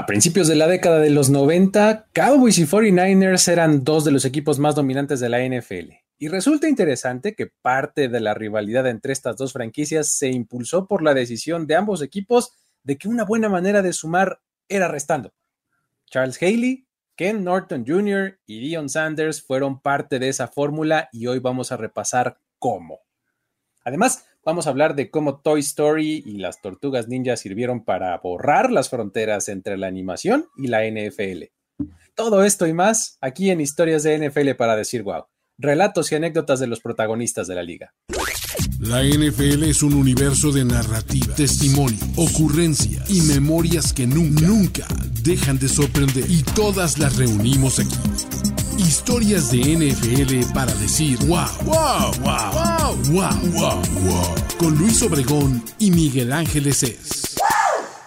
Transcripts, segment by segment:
A principios de la década de los 90, Cowboys y 49ers eran dos de los equipos más dominantes de la NFL. Y resulta interesante que parte de la rivalidad entre estas dos franquicias se impulsó por la decisión de ambos equipos de que una buena manera de sumar era restando. Charles Haley, Ken Norton Jr. y Dion Sanders fueron parte de esa fórmula y hoy vamos a repasar cómo. Además, vamos a hablar de cómo Toy Story y las tortugas ninja sirvieron para borrar las fronteras entre la animación y la NFL. Todo esto y más aquí en Historias de NFL para decir wow. Relatos y anécdotas de los protagonistas de la liga. La NFL es un universo de narrativa, testimonio, ocurrencias y memorias que nunca, nunca dejan de sorprender. Y todas las reunimos aquí. Historias de NFL para decir wow, wow, wow, wow, wow, wow, Con Luis Obregón y Miguel Ángeles es.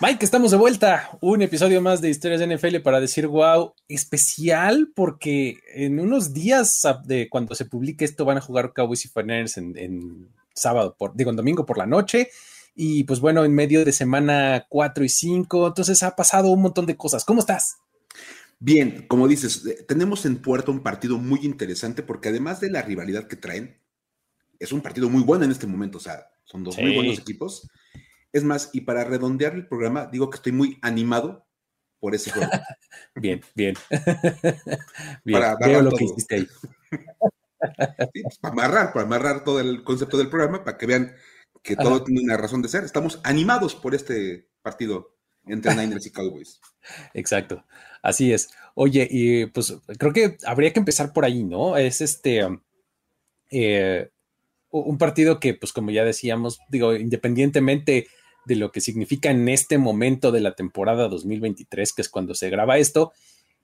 Mike, estamos de vuelta. Un episodio más de Historias de NFL para decir wow, especial porque en unos días de cuando se publique esto van a jugar Cowboys y Finers en, sábado, por, digo, en domingo por la noche. Y pues bueno, en medio de semana 4 y 5. Entonces ha pasado un montón de cosas. ¿Cómo estás? Bien, como dices, eh, tenemos en puerto un partido muy interesante porque además de la rivalidad que traen, es un partido muy bueno en este momento, o sea, son dos muy buenos equipos. Es más, y para redondear el programa, digo que estoy muy animado por ese juego. bien, bien. bien para veo lo que hiciste ahí. Pues, para amarrar, para amarrar todo el concepto del programa, para que vean que todo tiene una razón de ser. Estamos animados por este partido entre Niners y Cowboys. Exacto. Así es. Oye, y pues creo que habría que empezar por ahí, ¿no? Es este eh, un partido que, pues como ya decíamos, digo, independientemente de lo que significa en este momento de la temporada 2023, que es cuando se graba esto,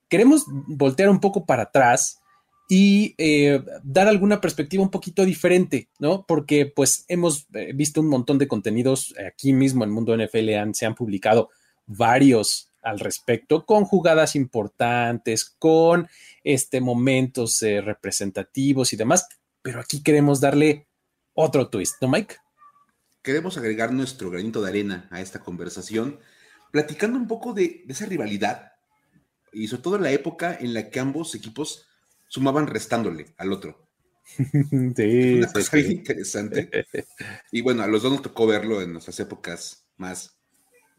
queremos voltear un poco para atrás y eh, dar alguna perspectiva un poquito diferente, ¿no? Porque pues hemos eh, visto un montón de contenidos aquí mismo en Mundo NFL, se han publicado varios al respecto, con jugadas importantes, con este, momentos eh, representativos y demás, pero aquí queremos darle otro twist, ¿no, Mike? Queremos agregar nuestro granito de arena a esta conversación, platicando un poco de, esa rivalidad y sobre todo en la época en la que ambos equipos sumaban restándole al otro. Sí, una cosa interesante. Y bueno, a los dos nos tocó verlo en nuestras épocas más,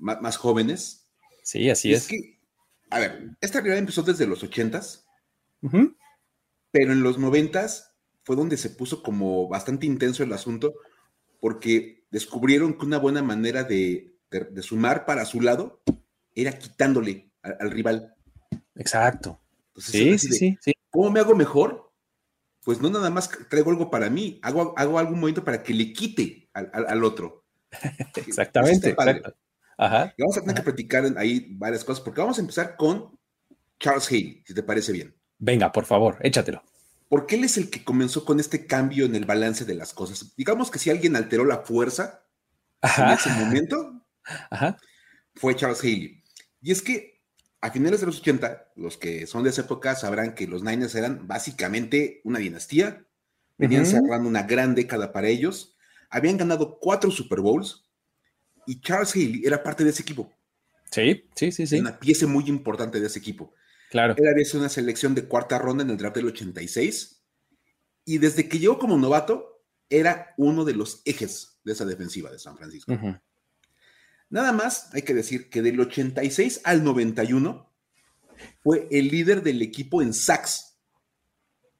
más jóvenes. Sí, así es. que, a ver, esta rivalidad empezó desde los ochentas, pero en los noventas fue donde se puso como bastante intenso el asunto, porque descubrieron que una buena manera de, sumar para su lado era quitándole al, rival. Exacto. sí, sí, sí, ¿Cómo me hago mejor? Pues no nada más traigo algo para mí, hago, hago algún momento para que le quite al, otro. Exactamente. Y vamos a tener que platicar ahí varias cosas, porque vamos a empezar con Charles Haley, si te parece bien. Venga, por favor, échatelo. Porque él es el que comenzó con este cambio en el balance de las cosas. Digamos que si alguien alteró la fuerza en ese momento, fue Charles Haley. Y es que a finales de los 80, los que son de esa época sabrán que los Niners eran básicamente una dinastía, venían cerrando una gran década para ellos, habían ganado cuatro Super Bowls, y Charles Haley era parte de ese equipo. Sí, sí, sí, sí. Una pieza muy importante de ese equipo. Claro. Él había sido una selección de cuarta ronda en el draft del 86 y desde que llegó como novato era uno de los ejes de esa defensiva de San Francisco. Nada más hay que decir que del 86 al 91 fue el líder del equipo en sacks.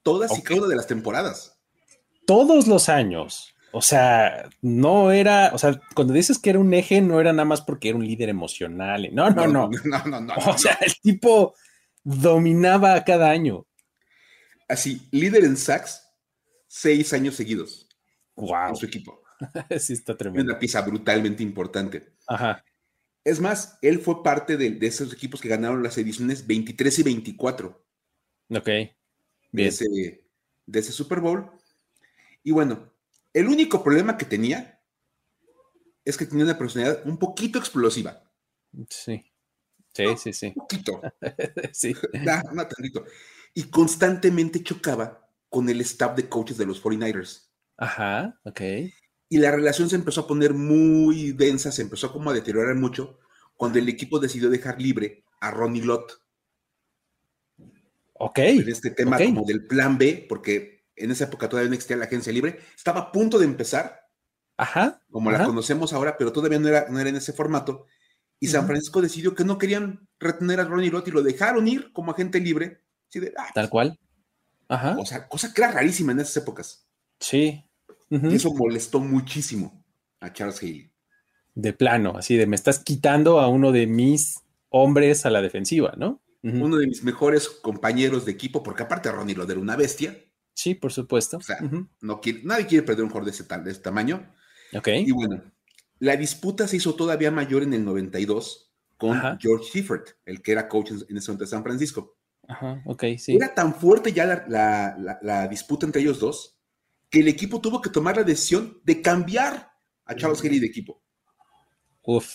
Todas y cada una de las temporadas. Todos los años. O sea, no era, o sea, cuando dices que era un eje, no era nada más porque era un líder emocional. No, no, no. No, no, no. o sea, el tipo dominaba cada año. Así, líder en sacks, seis años seguidos. Wow. En su equipo. sí, está tremendo. Una pieza brutalmente importante. Ajá. Es más, él fue parte de, esos equipos que ganaron las ediciones 23 y 24. Ok. Bien. De ese, de ese Super Bowl. Y bueno, el único problema que tenía es que tenía una personalidad un poquito explosiva. Sí. Sí, sí, sí. Un poquito. sí. No, tantito. Y constantemente chocaba con el staff de coaches de los 49ers. Ajá, ok. Y la relación se empezó a poner muy densa, se empezó como a deteriorar mucho cuando el equipo decidió dejar libre a Ronnie Lott. Ok. En este tema como del plan B, porque en esa época todavía no existía la agencia libre, estaba a punto de empezar. Ajá. Como la conocemos ahora, pero todavía no era, no era en ese formato. Y San Francisco decidió que no querían retener a Ronnie Lott y lo dejaron ir como agente libre. Ah, Tal cual. Ajá. O sea, cosa que era rarísima en esas épocas. Sí. Y eso molestó muchísimo a Charles Haley. De plano, así de me estás quitando a uno de mis hombres a la defensiva, ¿no? Uno de mis mejores compañeros de equipo, porque aparte Ronnie Lott era una bestia. Sí, por supuesto. O sea, no nadie quiere perder un jugador de ese, de ese tamaño. Ok. Y bueno, la disputa se hizo todavía mayor en el 92 con George Seifert, el que era coach en, ese momento de San Francisco. Ajá, ok, sí. Era tan fuerte ya la, disputa entre ellos dos que el equipo tuvo que tomar la decisión de cambiar a Charles Haley de equipo. Uf.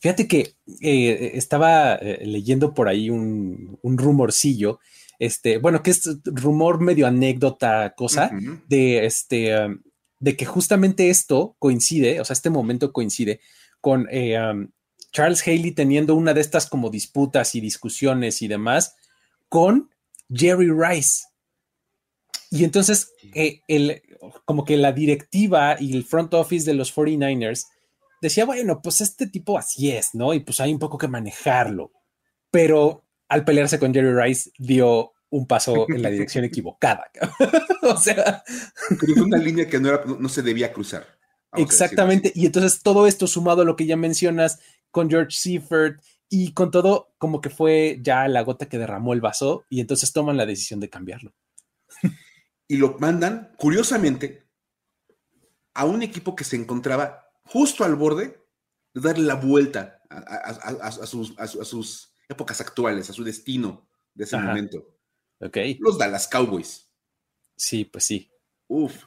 Fíjate que eh, estaba eh, leyendo por ahí un, rumorcillo, este, bueno, que es rumor medio anécdota, cosa, de este, um, de que justamente esto coincide, o sea, este momento coincide con eh, um, Charles Haley teniendo una de estas como disputas y discusiones y demás con Jerry Rice. Y entonces, eh, el, como que la directiva y el front office de los 49ers decía, bueno, pues este tipo así es, ¿no? Y pues hay un poco que manejarlo. Pero al pelearse con Jerry Rice dio un paso en la dirección equivocada. o sea, cruzó una línea que no, no, se debía cruzar. Exactamente. Y entonces todo esto sumado a lo que ya mencionas con George Seifert y con todo, como que fue ya la gota que derramó el vaso y entonces toman la decisión de cambiarlo. y lo mandan, curiosamente, a un equipo que se encontraba justo al borde de darle la vuelta a, sus, sus, épocas actuales, a su destino de ese momento. Los Dallas Cowboys. Sí, pues sí. Uf.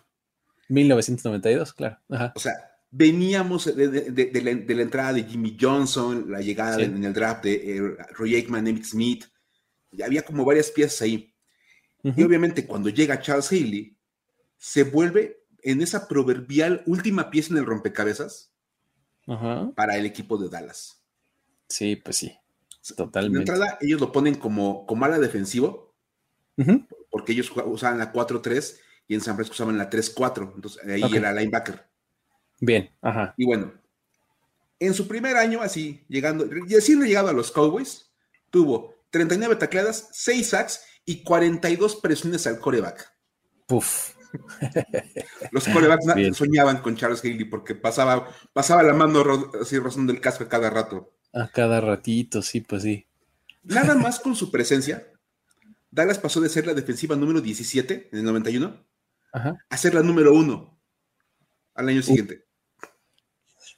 1992, claro. O sea, veníamos de, la, entrada de Jimmy Johnson, la llegada en el draft de eh, Roy Aikman, Emmitt Smith. Y había como varias piezas ahí. Y obviamente cuando llega Charles Haley, se vuelve en esa proverbial última pieza en el rompecabezas para el equipo de Dallas. Sí, pues sí. Totalmente. En entrada, ellos lo ponen como, como ala defensivo, porque ellos usaban la 4-3 y en San Francisco usaban la 3-4, entonces ahí era linebacker. Bien, ajá. Y bueno, en su primer año, así, llegando, y así llegado a los Cowboys, tuvo 39 tacleadas, 6 sacks y 42 presiones al coreback. Puf. Los corebacks soñaban con Charles Haley porque pasaba, pasaba la mano así rozando el casco cada rato. A cada ratito, sí, pues sí. Nada más con su presencia, Dallas pasó de ser la defensiva número 17 en el 91 a ser la número 1 al año siguiente.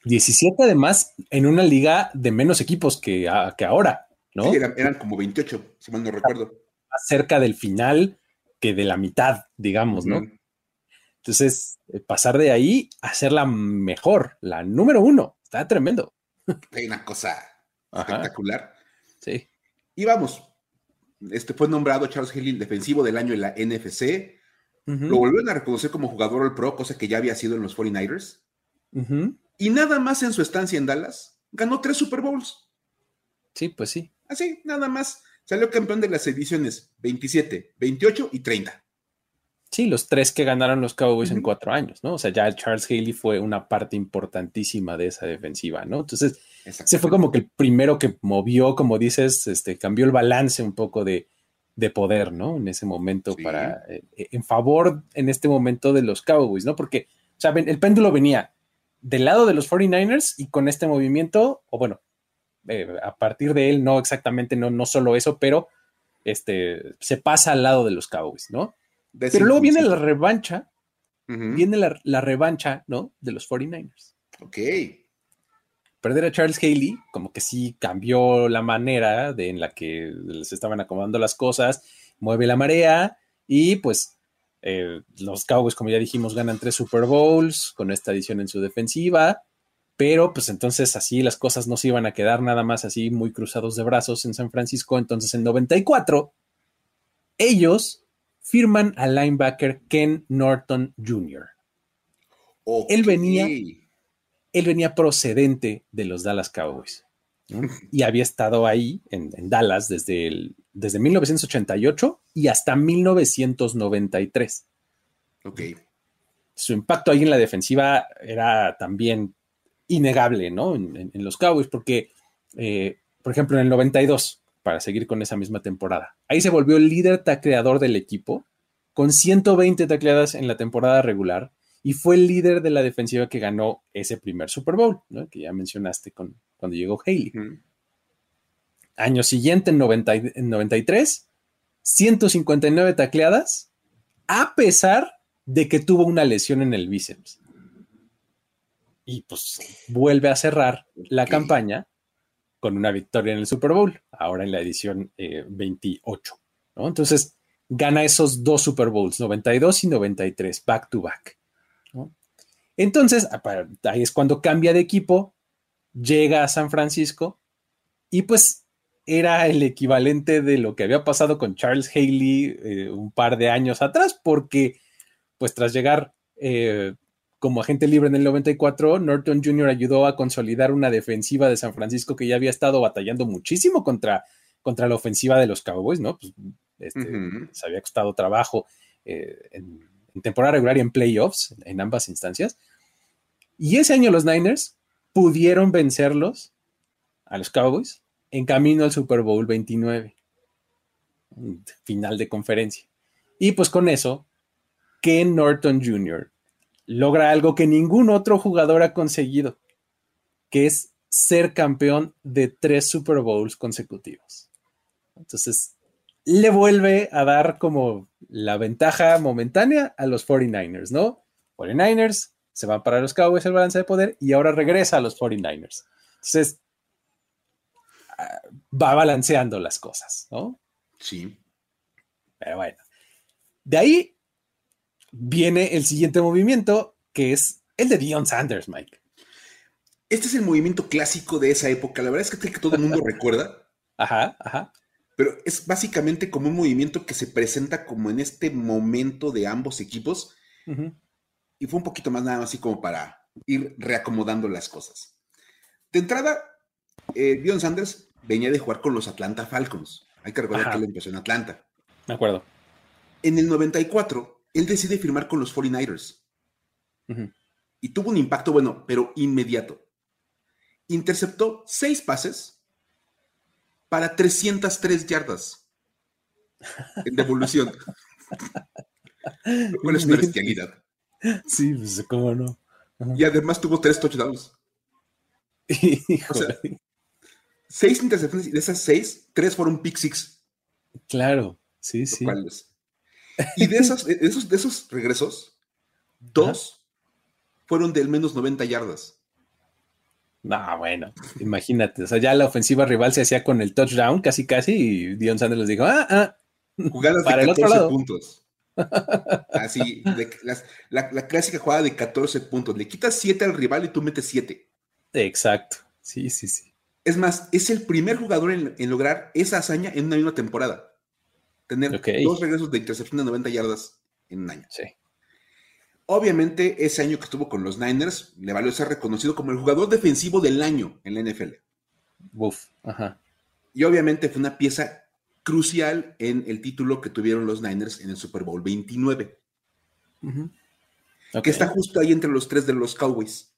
17 además en una liga de menos equipos que, que ahora, ¿no? Sí, eran, como 28, si mal no recuerdo. Más cerca del final que de la mitad, digamos, ¿no? Entonces, eh, pasar de ahí a ser la mejor, la número uno, está tremendo. Hay una cosa espectacular. Sí. Y vamos, este fue nombrado Charles Haley defensivo del año en la NFC. Lo volvieron a reconocer como jugador al pro, cosa que ya había sido en los 49ers. Y nada más en su estancia en Dallas, ganó tres Super Bowls. Sí, pues sí. Así, nada más. Salió campeón de las ediciones 27, 28 y 30. Sí, los tres que ganaron los Cowboys en cuatro años, ¿no? O sea, ya Charles Haley fue una parte importantísima de esa defensiva, ¿no? Entonces, se fue como que el primero que movió, como dices, este, cambió el balance un poco de, poder, ¿no? En ese momento, para, eh, en favor, en este momento de los Cowboys, ¿no? Porque, o sea, el péndulo venía del lado de los 49ers y con este movimiento, o bueno, eh, a partir de él, no exactamente, no, no solo eso, pero este, se pasa al lado de los Cowboys, ¿no? Pero luego viene la revancha, viene la, revancha, ¿no? De los 49ers. Ok. Perder a Charles Haley, como que sí cambió la manera de, en la que les estaban acomodando las cosas, mueve la marea y pues eh, los Cowboys, como ya dijimos, ganan tres Super Bowls con esta edición en su defensiva, pero pues entonces así las cosas no se iban a quedar nada más así muy cruzados de brazos en San Francisco. Entonces en 94, ellos firman al linebacker Ken Norton Jr. Él venía, él venía procedente de los Dallas Cowboys. y había estado ahí en, Dallas desde, el, desde 1988 y hasta 1993. Ok. Su impacto ahí en la defensiva era también innegable, ¿no? En, los Cowboys, porque, eh, por ejemplo, en el 92, para seguir con esa misma temporada, ahí se volvió el líder tacleador del equipo, con 120 tacleadas en la temporada regular, y fue el líder de la defensiva que ganó ese primer Super Bowl, ¿no? Que ya mencionaste con, cuando llegó Haley. Año siguiente, en, 93, 159 tacleadas, a pesar de que tuvo una lesión en el bíceps. Y pues vuelve a cerrar la campaña con una victoria en el Super Bowl, ahora en la edición 28. Eh, Entonces, gana esos dos Super Bowls, 92 y 93, back to back. Entonces, ahí es cuando cambia de equipo, llega a San Francisco y pues era el equivalente de lo que había pasado con Charles Haley eh, un par de años atrás, porque pues tras llegar eh, como agente libre en el 94, Norton Jr. ayudó a consolidar una defensiva de San Francisco que ya había estado batallando muchísimo contra, contra la ofensiva de los Cowboys, ¿no? Pues, este, Se había costado trabajo eh, en, en, temporada regular y en playoffs, en ambas instancias. Y ese año los Niners pudieron vencerlos a los Cowboys en camino al Super Bowl 29, final de conferencia. Y pues con eso, Ken Norton Jr. logra algo que ningún otro jugador ha conseguido, que es ser campeón de tres Super Bowls consecutivos. Entonces, le vuelve a dar como la ventaja momentánea a los 49ers, ¿no? 49ers se van para los Cowboys el balance de poder y ahora regresa a los 49ers. Entonces, ah, va balanceando las cosas, ¿no? Sí. Pero bueno. De ahí viene el siguiente movimiento, que es el de Dion Sanders, Mike. Este es el movimiento clásico de esa época. La verdad es que, que todo el mundo recuerda. Ajá, ajá. Pero es básicamente como un movimiento que se presenta como en este momento de ambos equipos. Y fue un poquito más nada más así como para ir reacomodando las cosas. De entrada, eh, Dion Sanders venía de jugar con los Atlanta Falcons. Hay que recordar que él empezó en Atlanta. De acuerdo. En el 94, él decide firmar con los 49ers. Y tuvo un impacto, bueno, pero inmediato. Interceptó seis pases para 303 yardas en devolución. ¿Cuál es una bestialidad? Sí, pues cómo no. Y además tuvo tres touchdowns. o sea, seis intercepciones y de esas seis, tres fueron pick six. Claro, sí, sí. Y de esos, de esos, de esos regresos, dos fueron de al menos 90 yardas. No, bueno, imagínate. O sea, ya la ofensiva rival se hacía con el touchdown casi casi y Dion Sanders les dijo, ah, ah. Jugadas para de 14 el otro lado. puntos. Así, la, clásica jugada de 14 puntos. Le quitas 7 al rival y tú metes 7. Exacto. Sí, sí, sí. Es más, es el primer jugador en, lograr esa hazaña en una misma temporada. Tener dos regresos de intercepción de 90 yardas en un año. Sí. Obviamente, ese año que estuvo con los Niners, le valió ser reconocido como el jugador defensivo del año en la NFL. Uf, ajá. Y obviamente fue una pieza crucial en el título que tuvieron los Niners en el Super Bowl 29. Que está justo ahí entre los tres de los Cowboys.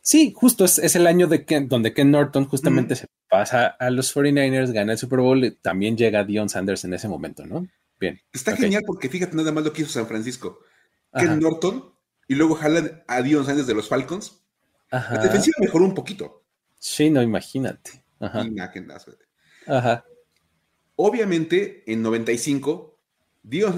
Sí, justo es, el año de donde Ken Norton justamente se pasa a los 49ers, gana el Super Bowl, también llega Dion Sanders en ese momento, ¿no? Bien. Está genial porque fíjate nada más lo que hizo San Francisco. Ken Norton y luego jalan a Dion Sanders de los Falcons. La defensiva mejoró un poquito. Sí, no, imagínate. Ajá. Ajá. Obviamente, en 95, Dios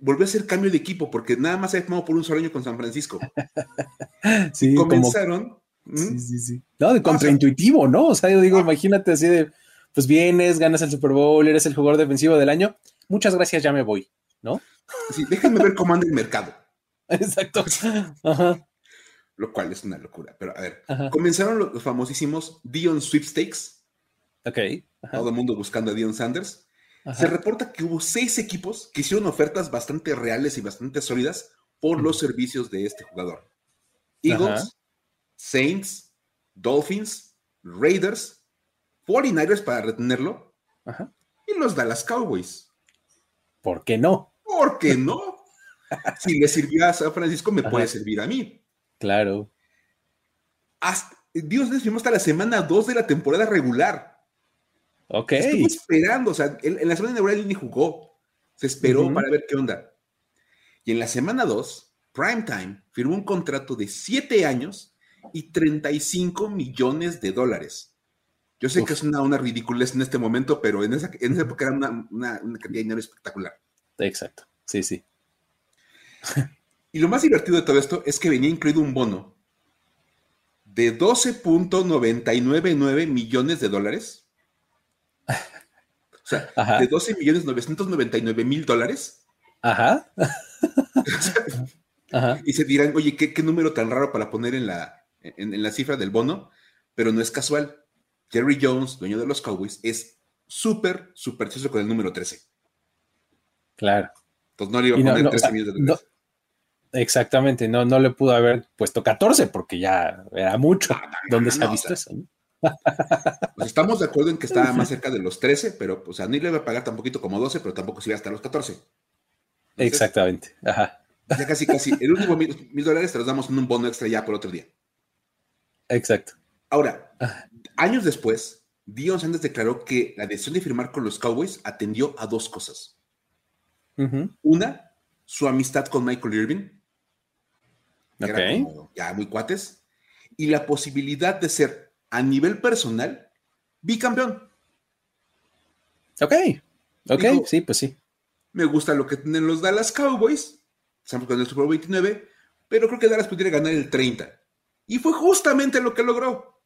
volvió a hacer cambio de equipo porque nada más se había tomado por un solo año con San Francisco. sí, comenzaron. Sí, sí, sí. No, de contraintuitivo, ¿no? O sea, yo digo, ah. imagínate así de, pues vienes, ganas el Super Bowl, eres el jugador defensivo del año. Muchas gracias, ya me voy, ¿no? Sí, déjenme ver cómo anda el mercado. Exacto. Ajá. Lo cual es una locura. Pero a ver, comenzaron los famosísimos Dion Sweepstakes Ok. Todo el mundo buscando a Dion Sanders. Se reporta que hubo seis equipos que hicieron ofertas bastante reales y bastante sólidas por los servicios de este jugador. Eagles, Saints, Dolphins, Raiders 49ers para retenerlo y los Dallas Cowboys. ¿Por qué no? ¿Por qué no? si le sirvió a San Francisco, me puede servir a mí. Claro. Dios les hasta la semana 2 de la temporada regular. Ok. Estuvo esperando, o sea, en, la semana él ni jugó. Se esperó para ver qué onda. Y en la semana 2, Primetime firmó un contrato de 7 años y 35 millones de dólares. Yo sé que es una, una ridiculez en este momento, pero en esa, época era una, una, cantidad de dinero espectacular. Exacto, sí, sí. Y lo más divertido de todo esto es que venía incluido un bono de 12.999 millones de dólares. O sea, de 12 millones 999 mil dólares. Ajá. Y se dirán, oye, ¿qué, número tan raro para poner en la, en, la cifra del bono, pero no es casual. Jerry Jones, dueño de los Cowboys, es súper, súper chistoso con el número 13. Claro. Entonces no le iba a poner 13 millones de dólares. exactamente, no, no le pudo haber puesto 14 porque ya era mucho. ¿Dónde se ha visto eso? Pues estamos de acuerdo en que estaba más cerca de los 13, pero o sea, ni le iba a pagar tan poquito como 12, pero tampoco se iba hasta los 14. Exactamente. Ajá. Ya casi, casi. El último mil, mil dólares te los damos en un bono extra ya por otro día. Exacto. Ahora, años después, Dion Sanders declaró que la decisión de firmar con los Cowboys atendió a dos cosas. Una, su amistad con Michael Irving. ya muy cuates. Y la posibilidad de ser, a nivel personal, bicampeón. Ok, ok, sí, pues sí. Me gusta lo que tienen los Dallas Cowboys. Estamos con el Super Bowl 29, pero creo que Dallas pudiera ganar el 30. Y fue justamente lo que logró.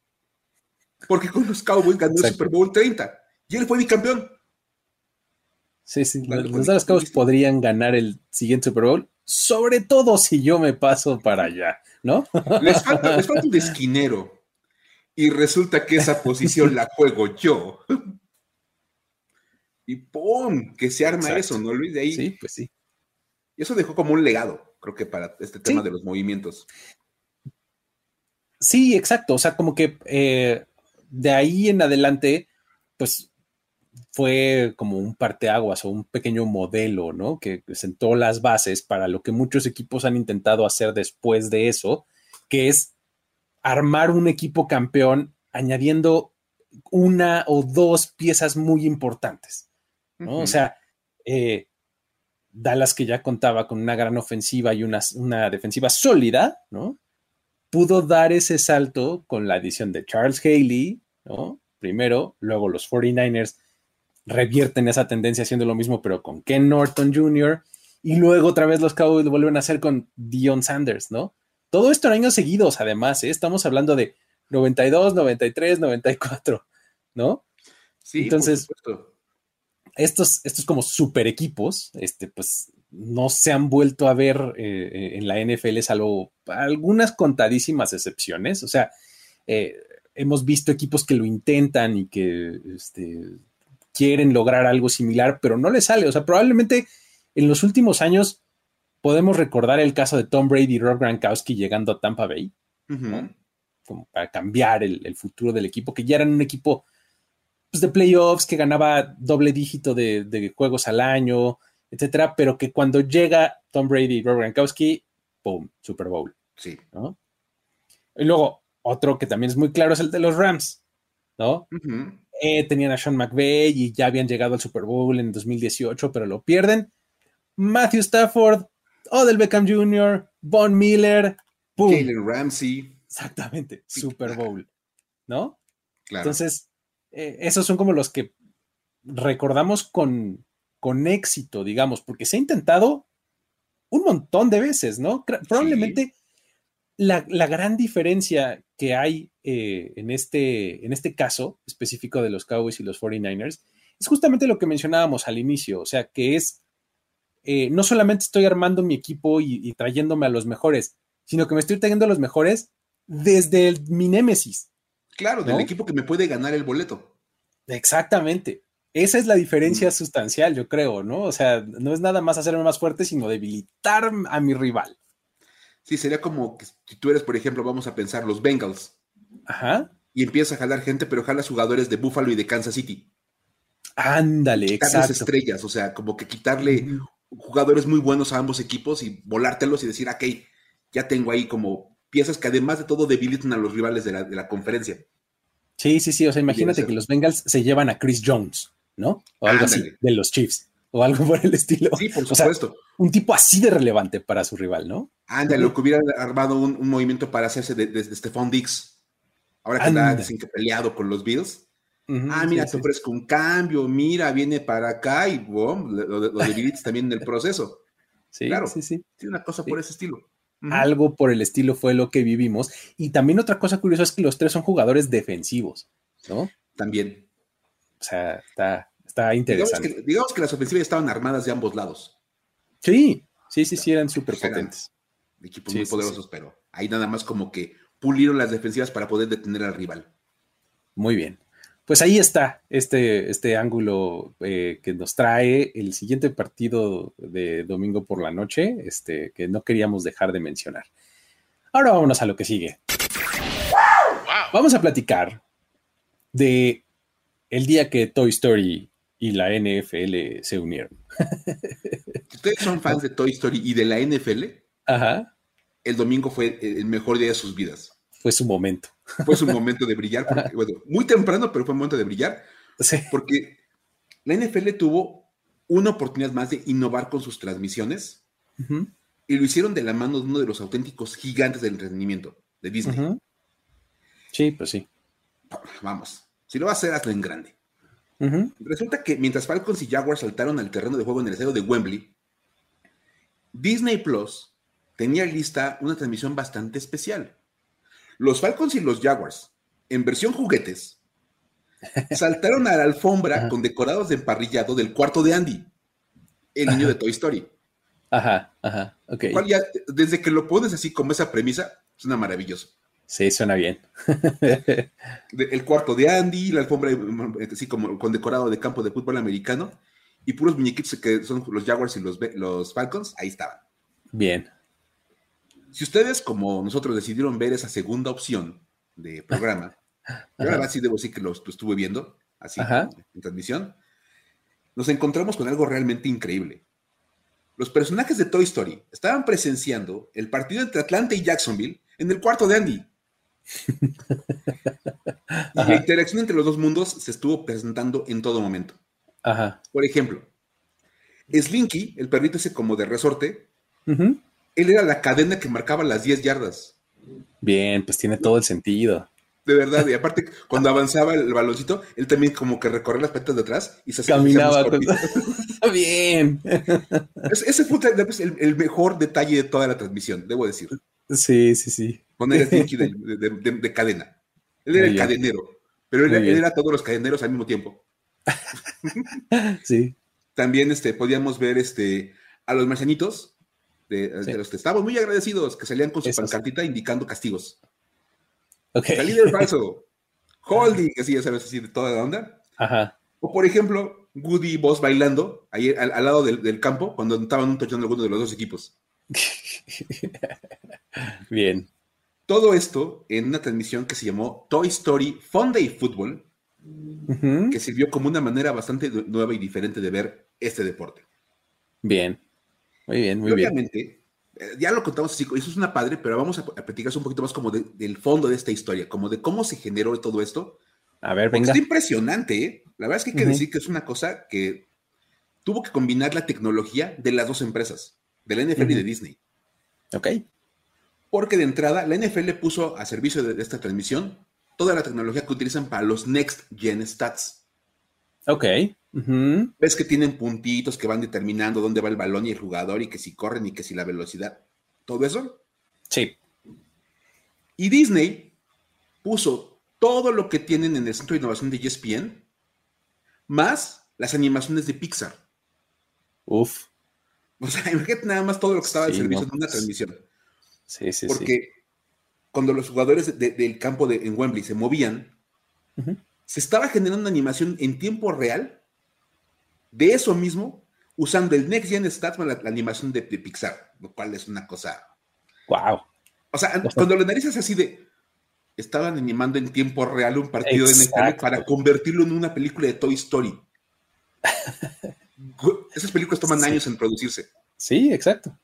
Porque con los Cowboys ganó el Super Bowl 30. Y él fue bicampeón. Sí, sí. Los, Dallas Cowboys podrían ganar el siguiente Super Bowl, sobre todo si yo me paso para allá, ¿no? Les falta, les falta un esquinero. Y resulta que esa posición la juego yo. Y ¡pum! Que se arma eso, ¿no, Luis? De ahí. Sí, pues sí. Y eso dejó como un legado, creo que para este tema de los movimientos. Sí, exacto. O sea, como que eh, de ahí en adelante, pues fue como un parteaguas o un pequeño modelo, ¿no? Que sentó las bases para lo que muchos equipos han intentado hacer después de eso, que es armar un equipo campeón añadiendo una o dos piezas muy importantes, ¿no? O sea, eh, Dallas que ya contaba con una gran ofensiva y una, una defensiva sólida, ¿no? Pudo dar ese salto con la adición de Charles Haley, ¿no? Primero, luego los 49ers revierten esa tendencia haciendo lo mismo, pero con Ken Norton Jr. Y luego otra vez los Cowboys lo vuelven a hacer con Dion Sanders, ¿no? Todo esto en años seguidos, además, ¿eh? estamos hablando de 92, 93, 94, ¿no? Sí, entonces, estos, estos como super equipos, este, pues no se han vuelto a ver eh, en la NFL, salvo algunas contadísimas excepciones. O sea, eh, hemos visto equipos que lo intentan y que este, quieren lograr algo similar, pero no les sale. O sea, probablemente en los últimos años podemos recordar el caso de Tom Brady y Rob Gronkowski llegando a Tampa Bay, como para cambiar el, futuro del equipo, que ya eran un equipo pues, de playoffs que ganaba doble dígito de, de juegos al año, etcétera, pero que cuando llega Tom Brady y Rob Gronkowski, ¡pum! Super Bowl. Sí. Y luego, otro que también es muy claro es el de los Rams, ¿no? Eh, tenían a Sean McVay y ya habían llegado al Super Bowl en 2018, pero lo pierden. Matthew Stafford, Odell Beckham Jr., Von Miller, ¡pum! Jalen Ramsey. Exactamente, Super Bowl, ¿no? Claro. Entonces, eh, esos son como los que recordamos con, con éxito, digamos, porque se ha intentado un montón de veces, ¿no? Probablemente la, gran diferencia que hay eh, en, este, en este caso específico de los Cowboys y los 49ers es justamente lo que mencionábamos al inicio, o sea, que es, eh, no solamente estoy armando mi equipo y, trayéndome a los mejores, sino que me estoy trayendo a los mejores desde mi némesis. Claro, del equipo que me puede ganar el boleto. Exactamente. Esa es la diferencia sustancial, yo creo, ¿no? O sea, no es nada más hacerme más fuerte, sino debilitar a mi rival. Sí, sería como que si tú eres, por ejemplo, vamos a pensar los Bengals. Ajá. y empieza a jalar gente, pero jala jugadores de Buffalo y de Kansas City. Ándale, exacto. estrellas, o sea, como que quitarle jugadores muy buenos a ambos equipos y volártelos y decir, ok, ya tengo ahí como piezas que además de todo debilitan a los rivales de la, conferencia. Sí, sí, sí, o sea, imagínate que los Bengals se llevan a Chris Jones, ¿no? O algo así, de los Chiefs, o algo por el estilo. Sí, por supuesto. un tipo así de relevante para su rival, ¿no? Ándale, lo que hubiera armado un, movimiento para hacerse de, de, Stephon Diggs, ahora que está que peleado con los Bills ah, mira, te ofrezco un cambio, mira, viene para acá y boom, lo, lo debilitas también en el proceso. Sí, claro, sí, sí. Tiene una cosa por ese estilo. Algo por el estilo fue lo que vivimos. Y también otra cosa curiosa es que los tres son jugadores defensivos, ¿no? También. O sea, está, está interesante. Digamos que, las ofensivas estaban armadas de ambos lados. Sí, sí, sí, sí, eran súper potentes. Equipos muy poderosos, pero ahí nada más como que pulieron las defensivas para poder detener al rival. Muy bien pues ahí está este, este ángulo eh, que nos trae el siguiente partido de domingo por la noche, este, que no queríamos dejar de mencionar. Ahora vámonos a lo que sigue. Vamos a platicar de el día que Toy Story y la NFL se unieron. ¿Ustedes son fans de Toy Story y de la NFL? Ajá. El domingo fue el mejor día de sus vidas fue su momento. Fue su momento de brillar, muy temprano, pero fue un momento de brillar, porque la NFL tuvo una oportunidad más de innovar con sus transmisiones y lo hicieron de la mano de uno de los auténticos gigantes del entretenimiento, de Disney. Sí, pues sí. Vamos, si lo va a hacer, hazlo en grande. Resulta que mientras Falcons y Jaguars saltaron al terreno de juego en el estadio de Wembley, Disney Plus tenía lista una transmisión bastante especial. Los Falcons y los Jaguars, en versión juguetes, saltaron a la alfombra con decorados de emparrillado del cuarto de Andy, el niño de Toy Story. Ajá, ajá, ok. desde que lo pones así como esa premisa, suena maravilloso. Sí, suena bien. el cuarto de Andy, la alfombra así como con decorado de campo de fútbol americano y puros muñequitos que son los Jaguars y los, los Falcons, ahí estaban. Bien. Si ustedes, como nosotros, decidieron ver esa segunda opción de programa, yo la verdad sí debo decir que lo, estuve viendo, así en transmisión, nos encontramos con algo realmente increíble. Los personajes de Toy Story estaban presenciando el partido entre Atlanta y Jacksonville en el cuarto de Andy. y la interacción entre los dos mundos se estuvo presentando en todo momento. Por ejemplo, Slinky, el perrito ese como de resorte, él era la cadena que marcaba las 10 yardas. Bien, pues tiene todo el sentido. De verdad, y aparte, cuando avanzaba el baloncito, él también como que recorría las patas de atrás y se caminaba. Bien. ese fue el, mejor detalle de toda la transmisión, debo decir. Sí, sí, sí. Poner el de, de, cadena. Él era el cadenero, pero él, era todos los cadeneros al mismo tiempo. sí. También este, podíamos ver este, a los marcianitos de, los que estábamos muy agradecidos, que salían con su pancartita indicando castigos. Okay. Salí del falso. Holding, así, ya sabes, así de toda la onda. Ajá. O por ejemplo, Woody y Boss bailando ahí al, lado del, campo cuando estaban un touchdown alguno de los dos equipos. Bien. Todo esto en una transmisión que se llamó Toy Story Fun Day Football, que sirvió como una manera bastante nueva y diferente de ver este deporte. Bien. Muy bien, muy obviamente, eh, ya lo contamos así, eso es una padre, pero vamos a, platicar un poquito más como del fondo de esta historia, como de cómo se generó todo esto. A ver, venga. Es impresionante, ¿eh? La verdad es que hay que decir que es una cosa que tuvo que combinar la tecnología de las dos empresas, de la NFL y de Disney. Ok. Porque de entrada, la NFL puso a servicio de esta transmisión toda la tecnología que utilizan para los Next Gen Stats. Ok. Ves que tienen puntitos que van determinando dónde va el balón y el jugador y que si corren y que si la velocidad. ¿Todo eso? Sí. Y Disney puso todo lo que tienen en el centro de innovación de ESPN, más las animaciones de Pixar. Uf. O sea, imagínate nada más todo lo que estaba al servicio de una transmisión. Sí, sí, Porque cuando los jugadores del campo de, en Wembley se movían, se estaba generando una animación en tiempo real de eso mismo usando el Next Gen Stats la, la animación de, Pixar, lo cual es una cosa. Wow. O sea, cuando lo analizas así de, estaban animando en tiempo real un partido de NFL para convertirlo en una película de Toy Story. Esas películas toman años en producirse. Sí, exacto.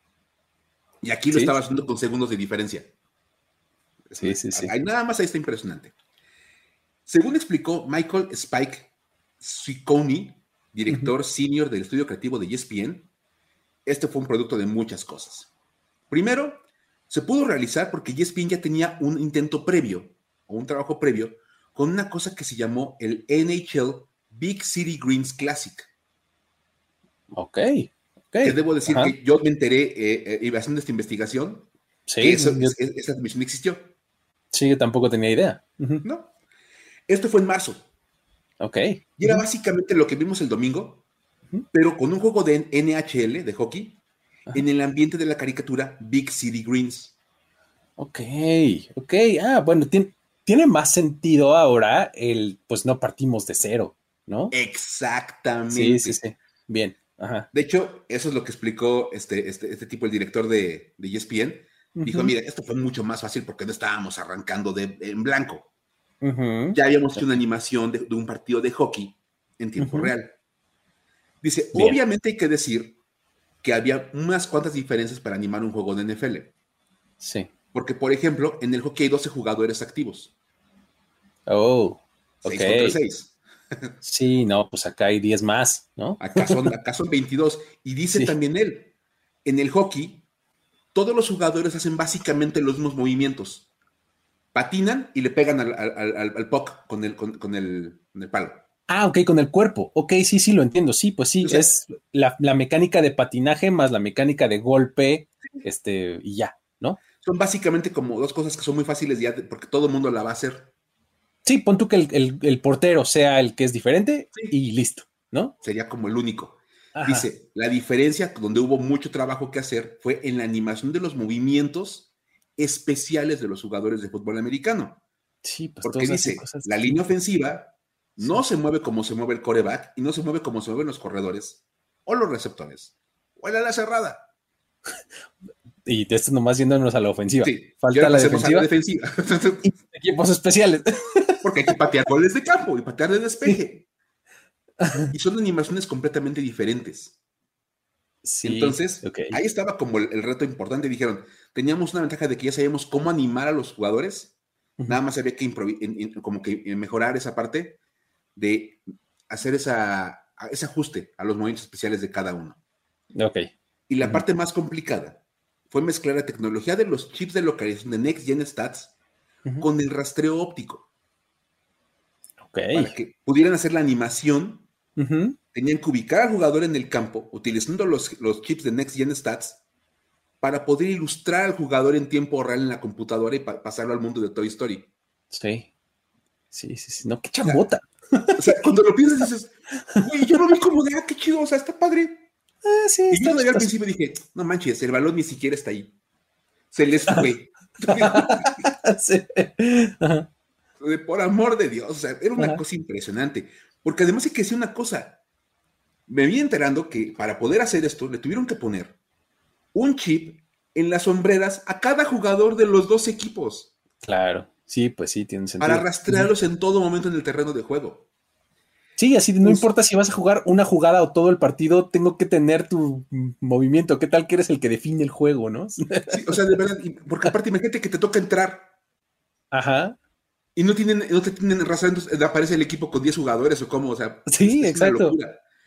Y aquí lo estaba haciendo con segundos de diferencia. Sí, sí, sí. nada más ahí está impresionante. Según explicó Michael Spike Siconi, director senior del estudio creativo de ESPN, este fue un producto de muchas cosas. Primero, se pudo realizar porque ESPN ya tenía un intento previo o un trabajo previo con una cosa que se llamó el NHL Big City Greens Classic. Ok. Que debo decir que yo me enteré eh, eh haciendo esta investigación sí, que esa transmisión existió. Sí, yo tampoco tenía idea. No. Esto fue en marzo. Ok. Y era básicamente lo que vimos el domingo, pero con un juego de NHL, de hockey, en el ambiente de la caricatura Big City Greens. Ok, ok. Ah, bueno, tiene, más sentido ahora el, pues no partimos de cero, ¿no? Exactamente. Sí, sí, sí. Bien. De hecho, eso es lo que explicó este, este, este tipo, el director de, de ESPN. Dijo, mira, esto fue mucho más fácil porque no estábamos arrancando de, en blanco. Ya habíamos hecho una animación de, un partido de hockey en tiempo real. Dice, obviamente hay que decir que había unas cuantas diferencias para animar un juego de NFL. Sí. Porque, por ejemplo, en el hockey hay 12 jugadores activos. Oh, ok. 6 Sí, no, pues acá hay 10 más, ¿no? Acá son, acá son 22. Y dice también él, en el hockey, todos los jugadores hacen básicamente los mismos movimientos patinan y le pegan al, al, puck con el, con, el, palo. Ah, ok, con el cuerpo. Ok, sí, sí, lo entiendo. Sí, pues sí, es la, mecánica de patinaje más la mecánica de golpe, este, y ya, ¿no? Son básicamente como dos cosas que son muy fáciles ya, porque todo el mundo la va a hacer. Sí, pon tú que el, portero sea el que es diferente y listo, ¿no? Sería como el único. Dice, la diferencia donde hubo mucho trabajo que hacer fue en la animación de los movimientos especiales de los jugadores de fútbol americano. Sí, pues Porque dice, la línea ofensiva no se mueve como se mueve el coreback y no se mueve como se mueven los corredores o los receptores o la cerrada. Y esto nomás yéndonos a la ofensiva. Falta la defensiva. defensiva. equipos especiales. Porque hay que patear goles de campo y patear de despeje. Y son animaciones completamente diferentes. Entonces, ahí estaba como el, reto importante. Dijeron, teníamos una ventaja de que ya sabíamos cómo animar a los jugadores. Nada más había que como que mejorar esa parte de hacer esa, ese ajuste a los movimientos especiales de cada uno. Ok. Y la parte más complicada fue mezclar la tecnología de los chips de localización de Next Gen Stats con el rastreo óptico. Para que pudieran hacer la animación tenían que ubicar al jugador en el campo utilizando los, los chips de Next Gen Stats para poder ilustrar al jugador en tiempo real en la computadora y pasarlo al mundo de Toy Story. Sí. Sí, sí, sí. No, qué chambota. O sea, cuando lo piensas dices, güey, yo lo vi como de, ah, qué chido, o sea, está padre. Ah, sí, y yo al principio dije, no manches, el balón ni siquiera está ahí. Se les fue. sí. Por amor de Dios, o sea, era una cosa impresionante. Porque además hay que decir una cosa. Me vi enterando que para poder hacer esto le tuvieron que poner un chip en las sombreras a cada jugador de los dos equipos. Claro, sí, pues sí, tiene sentido. Para rastrearlos en todo momento en el terreno de juego. Sí, así no importa si vas a jugar una jugada o todo el partido, tengo que tener tu movimiento. ¿Qué tal que eres el que define el juego, no? Sí, o sea, de verdad, porque aparte imagínate que te toca entrar. Ajá y no tienen, no te tienen razón, entonces aparece el equipo con 10 jugadores o cómo, o sea, sí, exacto.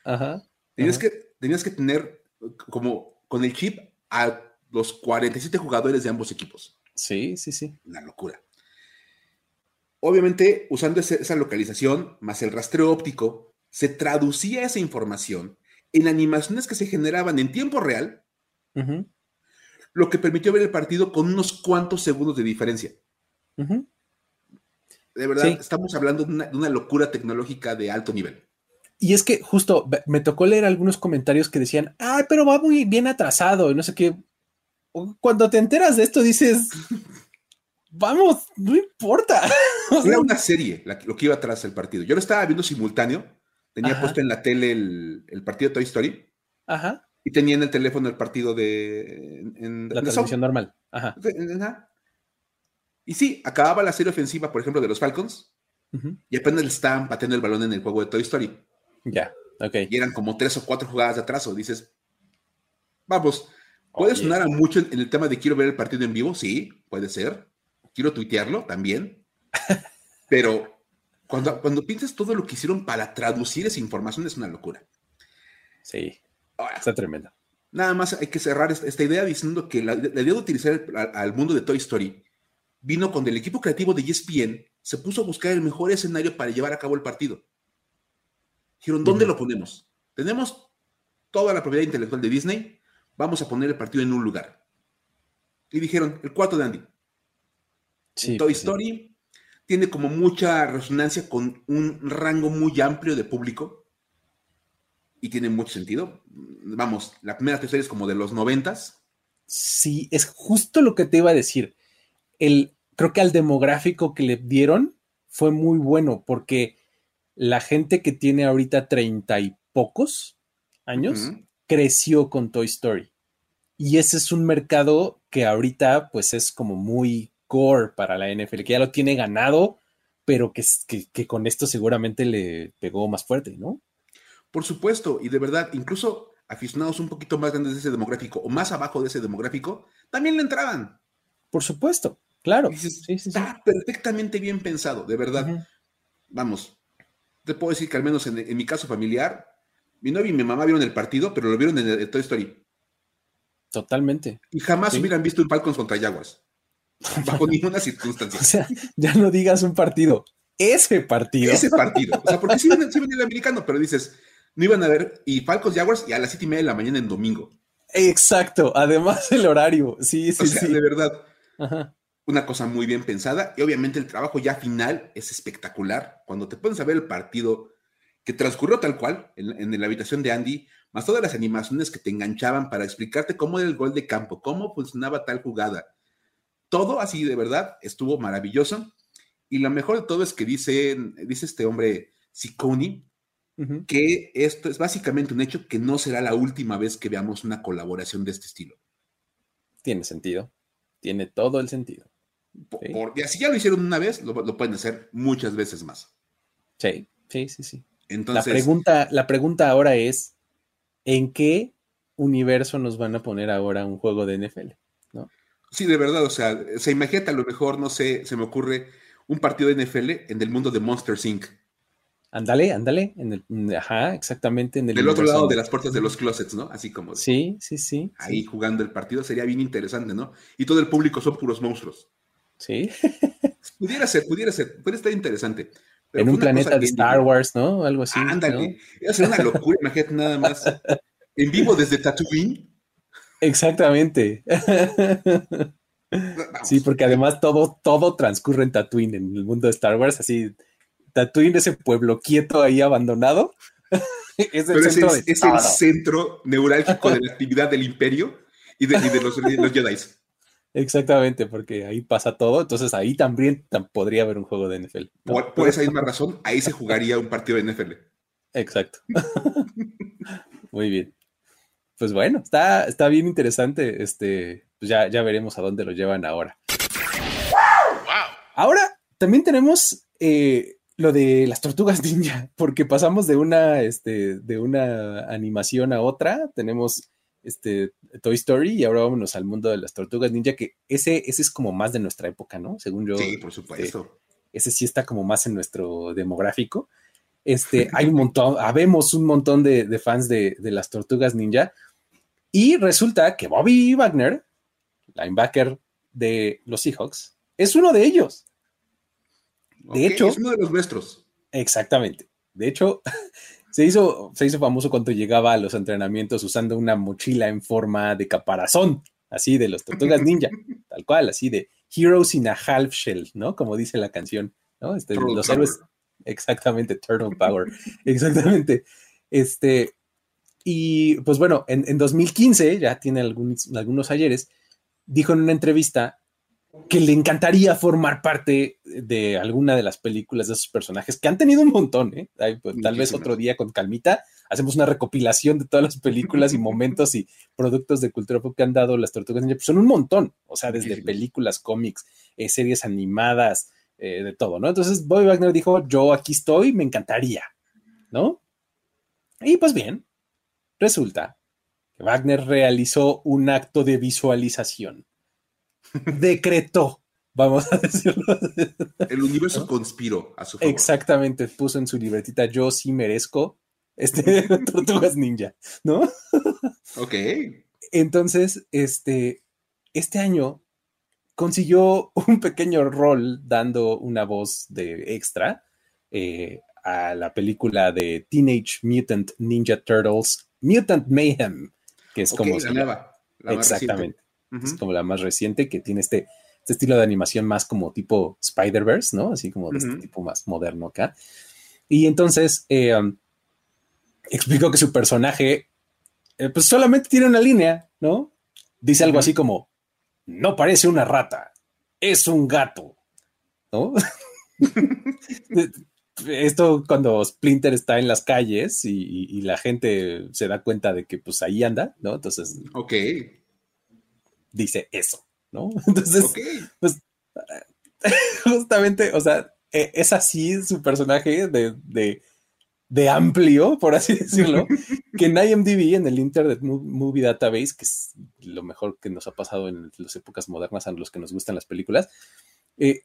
Ajá. Tenías, Que, tenías que tener como con el chip a los 47 jugadores de ambos equipos. Sí, sí, sí. Una locura. Obviamente, usando esa localización más el rastreo óptico, se traducía esa información en animaciones que se generaban en tiempo real, lo que permitió ver el partido con unos cuantos segundos de diferencia. De verdad, estamos hablando de una, locura tecnológica de alto nivel. Y es que justo me tocó leer algunos comentarios que decían, ay, pero va muy bien atrasado, y no sé qué. Cuando te enteras de esto dices, vamos, no importa. Era una serie lo que iba atrás del partido. Yo lo estaba viendo simultáneo, tenía puesto en la tele el, partido de Toy Story. Ajá. Y tenía en el teléfono el partido de... la televisión normal. Ajá. Y sí, acababa la serie ofensiva, por ejemplo, de los Falcons, y apenas le estaban pateando el balón en el juego de Toy Story. Ya, ok. Y eran como tres o cuatro jugadas de atraso. Dices, vamos, puede sonar a mucho en, el tema de quiero ver el partido en vivo, sí, puede ser. Quiero tuitearlo también. Pero cuando, cuando piensas todo lo que hicieron para traducir esa información es una locura. Sí, está tremendo. Nada más hay que cerrar esta, idea diciendo que la, idea de utilizar al mundo de Toy Story vino cuando el equipo creativo de ESPN se puso a buscar el mejor escenario para llevar a cabo el partido. Dijeron, ¿dónde lo ponemos? Tenemos toda la propiedad intelectual de Disney, vamos a poner el partido en un lugar. Y dijeron, el cuarto de Andy. Toy Story tiene como mucha resonancia con un rango muy amplio de público y tiene mucho sentido. Vamos, la primera Toy es como de los noventas. Sí, es justo lo que te iba a decir. El, creo que al demográfico que le dieron fue muy bueno porque la gente que tiene ahorita treinta y pocos años creció con Toy Story. Y ese es un mercado que ahorita pues es como muy core para la NFL, que ya lo tiene ganado, pero que, que con esto seguramente le pegó más fuerte, ¿no? Por supuesto, y de verdad, incluso aficionados un poquito más grandes de ese demográfico o más abajo de ese demográfico, también le entraban. Por supuesto, claro. está perfectamente bien pensado, de verdad. Vamos, te puedo decir que al menos en, mi caso familiar, mi novia y mi mamá vieron el partido, pero lo vieron en el, Toy Story. Totalmente. Y jamás hubieran visto un Falcons contra Jaguars. Bajo ninguna circunstancia. O sea, ya no digas un partido. Ese partido. Ese partido. O sea, porque sí ven, sí ven el americano, pero dices, no iban a ver, y Falcons Jaguars y a las siete y media de la mañana en domingo. Exacto, además el horario, sí, sí, o sea, De verdad, una cosa muy bien pensada y obviamente el trabajo ya final es espectacular. Cuando te pones a ver el partido que transcurrió tal cual en, la habitación de Andy, más todas las animaciones que te enganchaban para explicarte cómo era el gol de campo, cómo funcionaba tal jugada. Todo así de verdad estuvo maravilloso. Y lo mejor de todo es que dice, dice este hombre Siconi, que esto es básicamente un hecho que no será la última vez que veamos una colaboración de este estilo. Tiene sentido, tiene todo el sentido. Y así ya lo hicieron una vez, lo, pueden hacer muchas veces más. Sí, sí, sí, sí. Entonces, la pregunta, la pregunta ahora es, ¿en qué universo nos van a poner ahora un juego de NFL? ¿no? Sí, de verdad, o sea, se imagina a lo mejor, no sé, se me ocurre un partido de NFL en el mundo de Monster Inc. Ándale, ándale, en el, ajá, exactamente en el del otro lado de las puertas de los closets, ¿no? Así como sí, sí, sí, ahí jugando el partido sería bien interesante, ¿no? Y todo el público son puros monstruos. Sí. pudiera ser, pudiera ser, puede estar interesante. en un planeta de Star Wars, ¿no? Algo así. Ándale, es una locura, imagínate nada más. En vivo desde Tatooine. Exactamente. Sí, porque además todo, todo transcurre en Tatooine, en el mundo de Star Wars, así Tatooine, ese pueblo quieto ahí abandonado. es el, centro es, el centro neurálgico de la actividad del imperio y de, los, Jedi. Exactamente, porque ahí pasa todo, entonces ahí también podría haber un juego de NFL. Por, esa misma razón, ahí se jugaría un partido de NFL. Exacto. Muy bien. Pues bueno, está, está bien interesante. Este, pues ya, ya veremos a dónde lo llevan ahora. Ahora también tenemos eh, lo de las tortugas ninja, porque pasamos de una, este, de una animación a otra, tenemos este Toy Story y ahora vámonos al mundo de las tortugas ninja, que ese, ese es como más de nuestra época, ¿no? Según yo. Sí, por supuesto. ese sí está como más en nuestro demográfico. Este, hay un montón, habemos un montón de, fans de, de, las tortugas ninja. Y resulta que Bobby Wagner, linebacker de los Seahawks, es uno de ellos. De hecho. Es uno de los nuestros. Exactamente. De hecho, se hizo, se hizo famoso cuando llegaba a los entrenamientos usando una mochila en forma de caparazón, así de los tortugas ninja, tal cual, así de Heroes in a Half Shell, ¿no? Como dice la canción, ¿no? Este, los héroes. Exactamente, Turtle Power. exactamente. Este. Y pues bueno, en, en 2015, ya tiene algunos, algunos ayeres, dijo en una entrevista que le encantaría formar parte de alguna de las películas de esos personajes que han tenido un montón, ¿eh? Pues, tal vez otro día con calmita hacemos una recopilación de todas las películas y momentos y productos de cultura pop que han dado las tortugas ninja. Pues son un montón, o sea, desde películas, cómics, eh, series animadas, eh, de todo, ¿no? Entonces Bobby Wagner dijo, yo aquí estoy, me encantaría, ¿no? Y pues bien, resulta que Wagner realizó un acto de visualización decretó, vamos a decirlo. El universo conspiró a su favor. Exactamente, puso en su libretita, yo sí merezco este Tortugas Ninja, ¿no? Ok. Entonces, este, este año consiguió un pequeño rol dando una voz de extra eh, a la película de Teenage Mutant Ninja Turtles, Mutant Mayhem, que es como... La nueva, exactamente. Es como la más reciente que tiene este, este estilo de animación más como tipo Spider-Verse, ¿no? Así como de este tipo más moderno acá. Y entonces eh, um, explicó que su personaje, eh, pues solamente tiene una línea, ¿no? Dice algo así como, no parece una rata, es un gato, ¿no? Esto cuando Splinter está en las calles y, y, la gente se da cuenta de que pues ahí anda, ¿no? Entonces... Ok dice eso, ¿no? Entonces, pues, justamente, o sea, e, es así su personaje de, de, amplio, por así decirlo, que en IMDb, en el Internet Movie Database, que es lo mejor que nos ha pasado en las épocas modernas a los que nos gustan las películas, eh,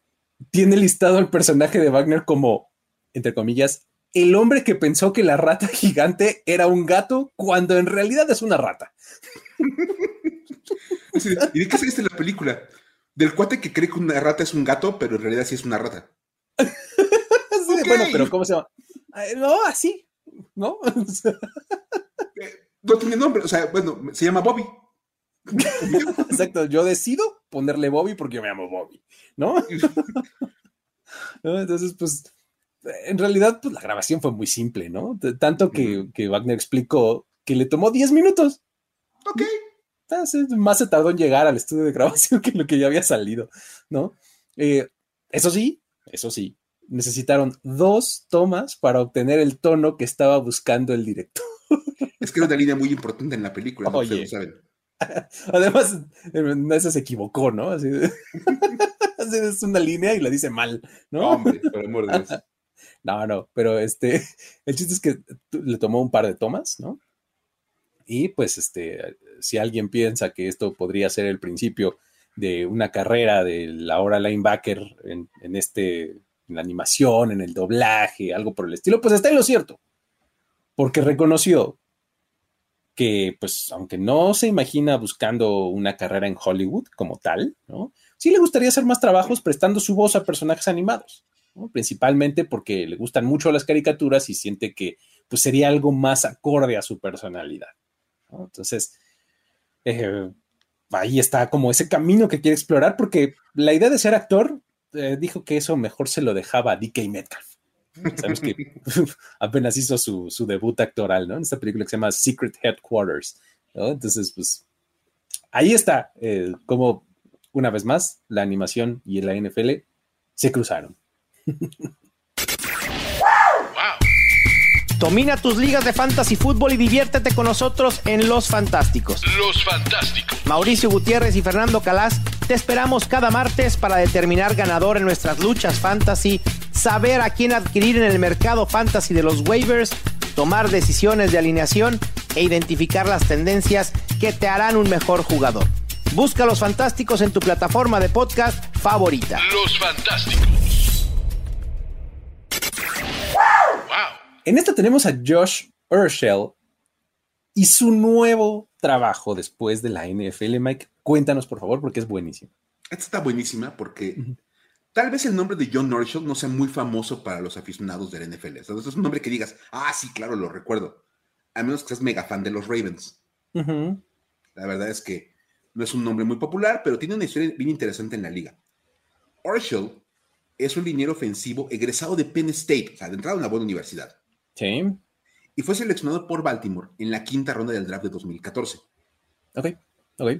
tiene listado al personaje de Wagner como, entre comillas, el hombre que pensó que la rata gigante era un gato cuando en realidad es una rata. ¿Y de qué saliste la película? Del cuate que cree que una rata es un gato, pero en realidad sí es una rata. Bueno, pero ¿cómo se llama? No, así, ¿no? Eh, no tiene nombre, o sea, bueno, se llama Bobby. Exacto, yo decido ponerle Bobby porque yo me llamo Bobby, ¿no? Entonces, pues, en realidad, pues la grabación fue muy simple, ¿no? Tanto que, que Wagner explicó que le tomó 10 minutos. Ok más se tardó en llegar al estudio de grabación que lo que ya había salido, ¿no? Eh, eso sí, eso sí, necesitaron dos tomas para obtener el tono que estaba buscando el director. Es que era una línea muy importante en la película, no Oye. saben. Además, esa se equivocó, ¿no? Así, es una línea y la dice mal, ¿no? Hombre, por amor de Dios. No, no, pero este, el chiste es que le tomó un par de tomas, ¿no? Y pues, este, si alguien piensa que esto podría ser el principio de una carrera de la hora linebacker en, este, en la animación, en el doblaje, algo por el estilo, pues está en lo cierto. Porque reconoció que, pues, aunque no se imagina buscando una carrera en Hollywood como tal, ¿no? Sí le gustaría hacer más trabajos prestando su voz a personajes animados, principalmente porque le gustan mucho las caricaturas y siente que pues, sería algo más acorde a su personalidad. Entonces, eh, ahí está como ese camino que quiere explorar, porque la idea de ser actor eh, dijo que eso mejor se lo dejaba a DK Metcalf. Sabemos que apenas hizo su, debut actoral, ¿no? En esta película que se llama Secret Headquarters, Entonces, pues ahí está, eh, como una vez más, la animación y la NFL se cruzaron. Domina tus ligas de fantasy fútbol y diviértete con nosotros en Los Fantásticos. Los Fantásticos. Mauricio Gutiérrez y Fernando Calas te esperamos cada martes para determinar ganador en nuestras luchas fantasy, saber a quién adquirir en el mercado fantasy de los waivers, tomar decisiones de alineación e identificar las tendencias que te harán un mejor jugador. Busca Los Fantásticos en tu plataforma de podcast favorita. Los Fantásticos. En esta tenemos a Josh Urshel y su nuevo trabajo después de la NFL. Mike, cuéntanos por favor, porque es buenísimo. Esta está buenísima porque tal vez el nombre de John Urshel no sea muy famoso para los aficionados de la NFL. O es un nombre que digas, ah, sí, claro, lo recuerdo. A menos que seas mega fan de los Ravens. La verdad es que no es un nombre muy popular, pero tiene una historia bien interesante en la liga. Urshel es un liniero ofensivo egresado de Penn State, o sea, de entrada a una buena universidad. Sí. Y fue seleccionado por Baltimore en la quinta ronda del draft de 2014. Ok, ok.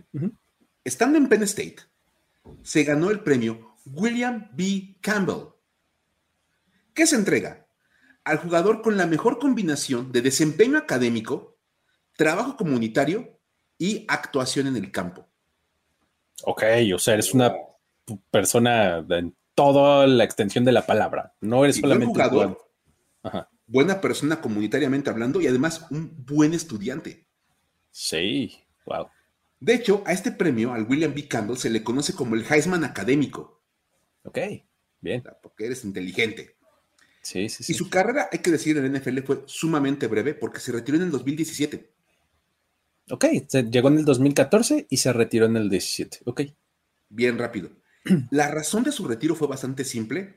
Estando en Penn State, se ganó el premio William B. Campbell. ¿Qué se entrega? Al jugador con la mejor combinación de desempeño académico, trabajo comunitario y actuación en el campo. Ok, o sea, eres una persona en toda la extensión de la palabra. No eres solamente un jugador, buena persona comunitariamente hablando y además un buen estudiante. Sí, wow. De hecho, a este premio, al William B. Campbell, se le conoce como el Heisman académico. Ok, bien. Porque eres inteligente. Sí, sí, sí. Y su carrera, hay que decir, en el NFL fue sumamente breve porque se retiró en el 2017. Ok, llegó en el 2014 y se retiró en el 17. Ok. Bien rápido. La razón de su retiro fue bastante simple.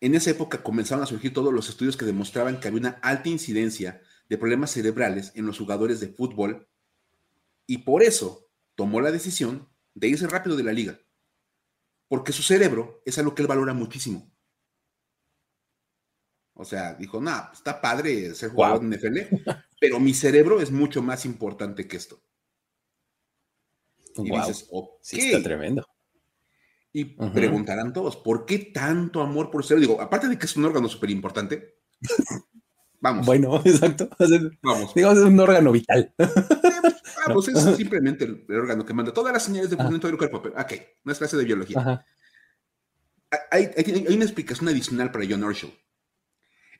En esa época comenzaron a surgir todos los estudios que demostraban que había una alta incidencia de problemas cerebrales en los jugadores de fútbol y por eso tomó la decisión de irse rápido de la liga. Porque su cerebro es algo que él valora muchísimo. O sea, dijo, no, pues, está padre ser jugador en NFL, pero mi cerebro es mucho más importante que esto. Y dices, ok. Sí, está tremendo. Y preguntarán todos, ¿por qué tanto amor por cerebro? Digo, aparte de que es un órgano súper importante, vamos. Bueno, exacto. Vamos. Digo, es un órgano vital. Vamos, es simplemente el, órgano que manda todas las señales de funcionamiento del cuerpo. Ok, no es clase de biología. Hay, hay, una explicación adicional para John Herschel.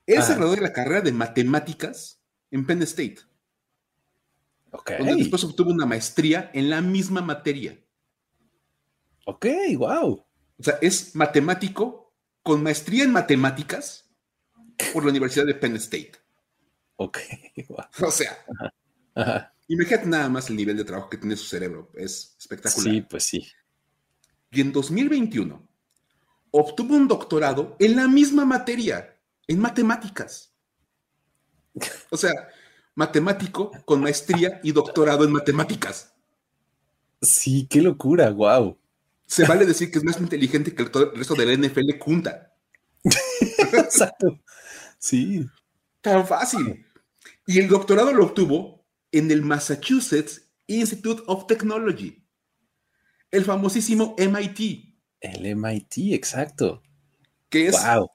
Él se graduó de la carrera de matemáticas en Penn State. Ok. Donde después obtuvo una maestría en la misma materia. Ok, wow. O sea, es matemático con maestría en matemáticas por la Universidad de Penn State. Ok, wow. O sea, imagínate nada más el nivel de trabajo que tiene su cerebro. Es espectacular. Sí, pues sí. Y en 2021 obtuvo un doctorado en la misma materia en matemáticas. O sea, matemático con maestría y doctorado en matemáticas. Sí, qué locura, wow. Se vale decir que es más inteligente que el, resto de la NFL junta. Exacto. Sí. Tan fácil. Y el doctorado lo obtuvo en el Massachusetts Institute of Technology, el famosísimo MIT. El MIT, exacto. Que es wow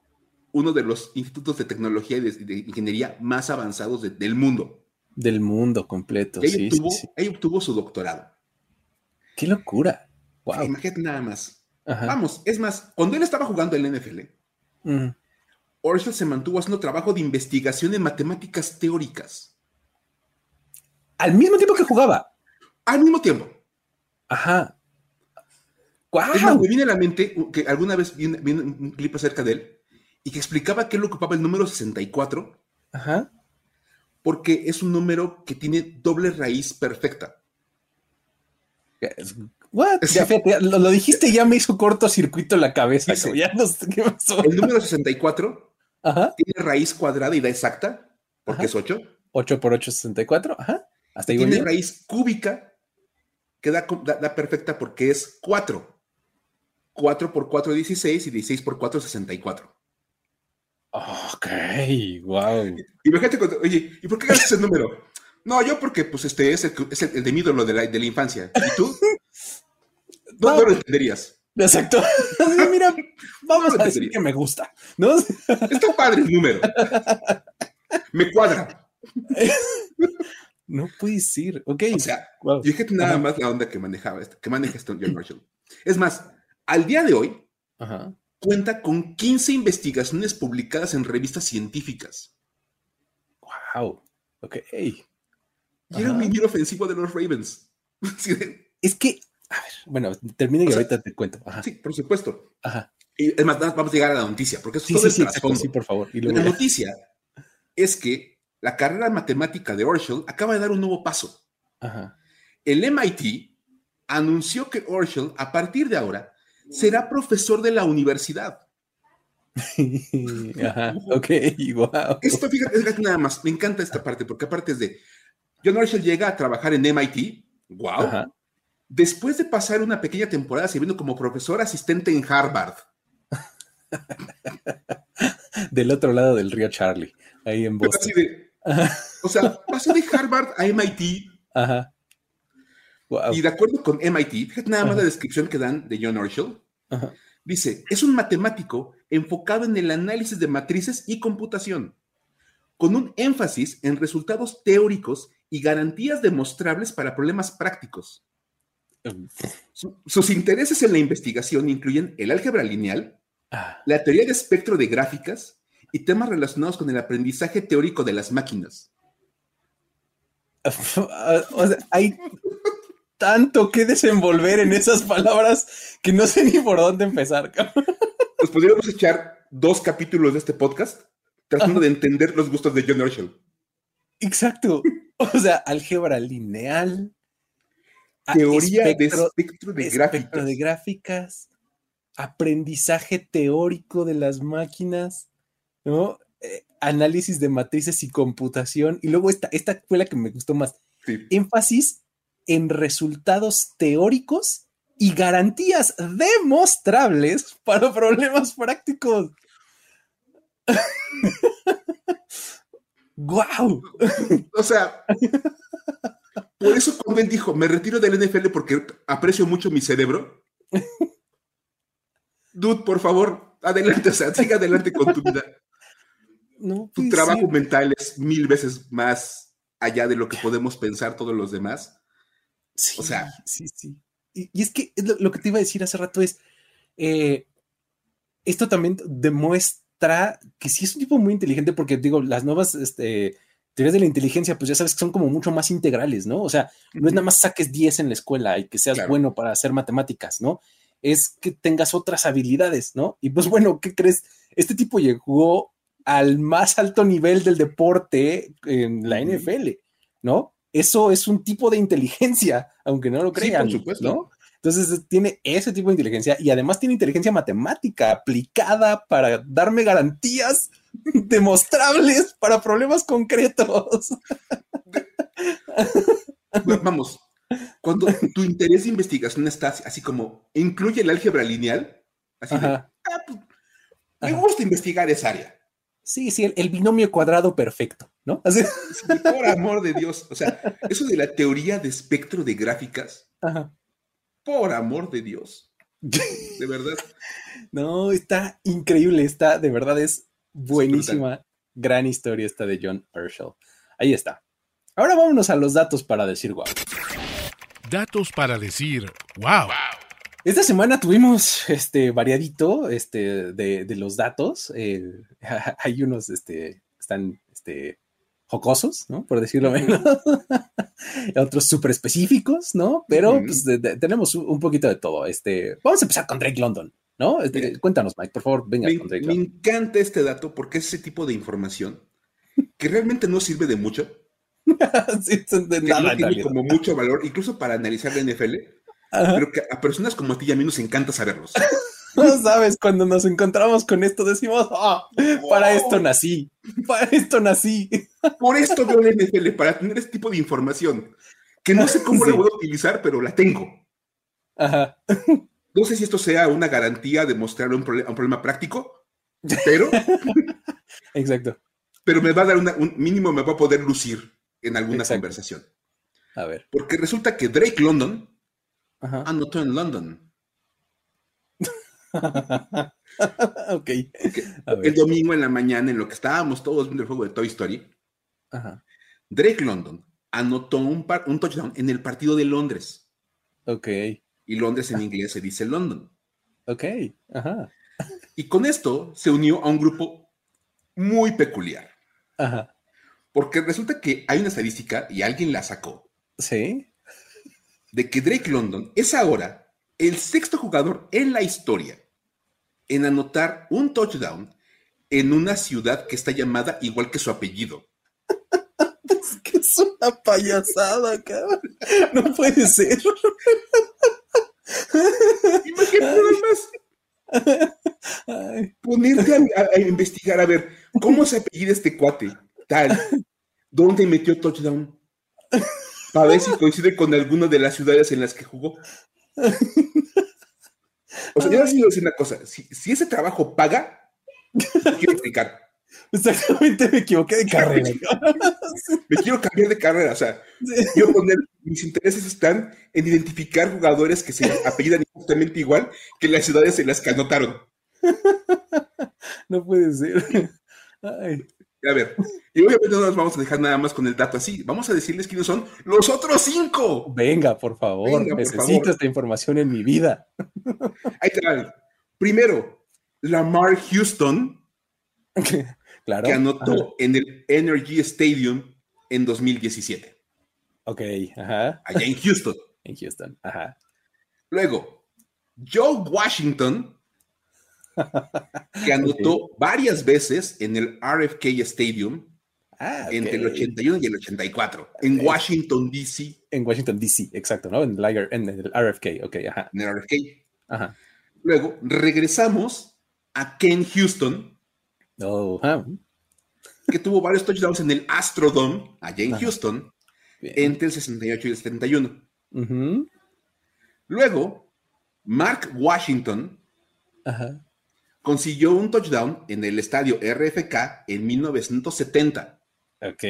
uno de los institutos de tecnología y de, ingeniería más avanzados del mundo. Del mundo completo. sí, obtuvo, obtuvo su doctorado. ¡Qué locura! Wow. Imagínate nada más. Vamos, es más, cuando él estaba jugando en la NFL, uh se mantuvo haciendo trabajo de investigación en matemáticas teóricas. Al mismo tiempo que jugaba. Al mismo tiempo. Ajá. Me viene a la mente que alguna vez vi un clip acerca de él y que explicaba que él ocupaba el número 64. Ajá. Porque es un número que tiene doble raíz perfecta. What? lo, dijiste y ya me hizo cortocircuito la cabeza. ya no sé qué pasó. El número 64 tiene raíz cuadrada y da exacta, porque es 8. 8 por 8 es 64. Ajá. Hasta tiene raíz cúbica que da, da, perfecta porque es 4. 4 por 4 es 16 y 16 por 4 es 64. Ok, wow. Imagínate cuando, oye, ¿y por qué ganas ese número? No, yo porque pues este es el, es el, de mi ídolo de la, de la infancia. ¿Y tú? No, no, lo entenderías. Exacto. Mira, vamos a decir que me gusta, ¿no? Está padre el número. Me cuadra. No puedes ir. Ok. O sea, wow. fíjate nada más la onda que manejaba, este, que maneja este John Marshall. Es más, al día de hoy, Ajá cuenta con 15 investigaciones publicadas en revistas científicas. Wow. Ok. Y era un minero ofensivo de los Ravens. es que, a ver, bueno, termina y ahorita te cuento. Sí, por supuesto. Ajá. Y además, vamos a llegar a la noticia, porque eso sí, todo sí, sí, sí, por favor. la noticia es que la carrera matemática de Herschel acaba de dar un nuevo paso. Ajá. El MIT anunció que Herschel, a partir de ahora, será profesor de la universidad. Ajá, ok, wow. Esto, fíjate, nada más, me encanta esta parte, porque aparte es de, John Marshall llega a trabajar en MIT, wow. Después de pasar una pequeña temporada sirviendo como profesor asistente en Harvard. del otro lado del río Charlie, ahí en Boston. o sea, pasó de Harvard a MIT. Ajá. Y de acuerdo con MIT, nada más la descripción que dan de John Herschel. Dice, es un matemático enfocado en el análisis de matrices y computación, con un énfasis en resultados teóricos y garantías demostrables para problemas prácticos. Sus intereses en la investigación incluyen el álgebra lineal, ah. la teoría de espectro de gráficas y temas relacionados con el aprendizaje teórico de las máquinas. o sea, hay tanto que desenvolver en esas palabras que no sé ni por dónde empezar. Nos podríamos echar dos capítulos de este podcast tratando de entender los gustos de John Herschel. Exacto. O sea, álgebra lineal. Teoría de espectro de gráficas. de gráficas. Aprendizaje teórico de las máquinas. ¿No? Eh, análisis de matrices y computación. Y luego esta, esta fue la que me gustó más. Énfasis en resultados teóricos y garantías demostrables para problemas prácticos. ¡Guau! O sea, por eso él dijo, me retiro del NFL porque aprecio mucho mi cerebro. Dude, por favor, adelante, o sea, siga adelante con tu vida. tu trabajo mental es mil veces más allá de lo que podemos pensar todos los demás. Sí, o sea, sí, sí. Y, es que lo, que te iba a decir hace rato es, eh, esto también demuestra que sí es un tipo muy inteligente porque digo, las nuevas este, teorías de la inteligencia, pues ya sabes que son como mucho más integrales, ¿no? O sea, no es nada más saques 10 en la escuela y que seas bueno para hacer matemáticas, ¿no? Es que tengas otras habilidades, ¿no? Y pues bueno, ¿qué crees? Este tipo llegó al más alto nivel del deporte en la NFL, ¿no? eso es un tipo de inteligencia, aunque no lo crean. por supuesto. ¿no? Entonces tiene ese tipo de inteligencia y además tiene inteligencia matemática aplicada para darme garantías demostrables para problemas concretos. Vamos, cuando tu interés de investigación está así como incluye el álgebra lineal, así de, ah, pues, me gusta investigar esa área. Sí, sí, el, binomio cuadrado perfecto, ¿no? Así. por amor de Dios. O sea, eso de la teoría de espectro de gráficas. Por amor de Dios. De verdad. No, está increíble. Está, de verdad, es buenísima. gran historia esta de John Herschel. Ahí está. Ahora vámonos a los datos para decir wow. Datos para decir wow. Esta semana tuvimos este variadito este, de, los datos. Eh, hay unos este, están este, jocosos, ¿no? Por decirlo menos. Otros súper específicos, ¿no? Pero pues, tenemos un poquito de todo. Este, vamos a empezar con Drake London, ¿no? Este, cuéntanos, Mike, por favor, venga Drake Me encanta este dato porque es ese tipo de información que realmente no sirve de mucho. sí, de nada, no tiene como mucho valor, incluso para analizar la NFL pero que a personas como a ti y a mí nos encanta saberlos. No sabes, cuando nos encontramos con esto decimos, ah, para esto nací, para esto nací. Por esto veo el NFL, para tener este tipo de información, que no sé cómo la voy a utilizar, pero la tengo. Ajá. No sé si esto sea una garantía de mostrar un, problema práctico, pero... Exacto. Pero me va a dar un mínimo, me va a poder lucir en alguna conversación. A ver. Porque resulta que Drake London anotó en London. ok. El domingo en la mañana, en lo que estábamos todos viendo el juego de Toy Story, Drake London anotó un, un touchdown en el partido de Londres. Ok. Y Londres en inglés se dice London. Ok. Ajá. Y con esto se unió a un grupo muy peculiar. Ajá. Porque resulta que hay una estadística y alguien la sacó. Sí de que Drake London es ahora el sexto jugador en la historia en anotar un touchdown en una ciudad que está llamada igual que su apellido. es que es una payasada, cabrón. No puede ser. Imagínate nada más. Ponerte a, investigar, a ver, ¿cómo se apellida este cuate? Tal. ¿Dónde metió touchdown? para ver si coincide con alguna de las ciudades en las que jugó. O sea, yo les decir una cosa, si, ese trabajo paga, quiero explicar. Exactamente, me equivoqué de carrera. me quiero cambiar de carrera, o sea, quiero poner mis intereses están en identificar jugadores que se apellidan justamente igual que las ciudades en las que anotaron. no puede ser. A ver, y obviamente no nos vamos a dejar nada más con el dato así. Vamos a decirles quiénes son los otros cinco. Venga, por favor. Necesito esta información en mi vida. Ahí está. Primero, Lamar Houston. claro. Que anotó en el Energy Stadium en 2017. Ok, ajá. Allá en Houston. en Houston, ajá. Luego, Joe Washington, que anotó varias veces en el RFK Stadium ah, entre el 81 y el 84, en Washington, D.C. En Washington, D.C., exacto, ¿no? En el, RFK, ok, ajá. En el RFK. Ajá. Luego, regresamos a Ken Houston. Oh, que tuvo varios touchdowns en el Astrodome, allá en Houston, entre el 68 y el 71. Luego, Mark Washington consiguió un touchdown en el estadio RFK en 1970. Ok.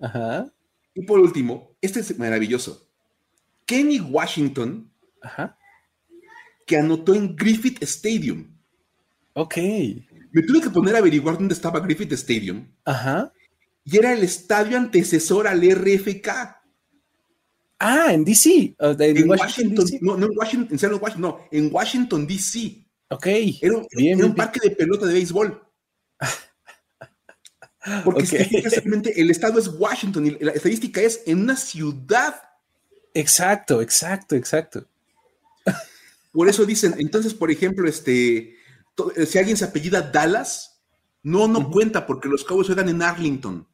Ajá. Y por último, este es maravilloso. Kenny Washington, que anotó en Griffith Stadium. Ok. Me tuve que poner a averiguar dónde estaba Griffith Stadium. Ajá. Y era el estadio antecesor al RFK. Ah, en DC. Uh, en, Washington, No, no en Washington, en Washington, no, en Washington, D.C. Ok. Era, un parque de pelota de béisbol. Porque okay. el estado es Washington y la estadística es en una ciudad. Exacto, exacto, exacto. Por eso dicen, entonces, por ejemplo, este, eh, si alguien se apellida Dallas, no, no cuenta porque los Cowboys juegan en Arlington.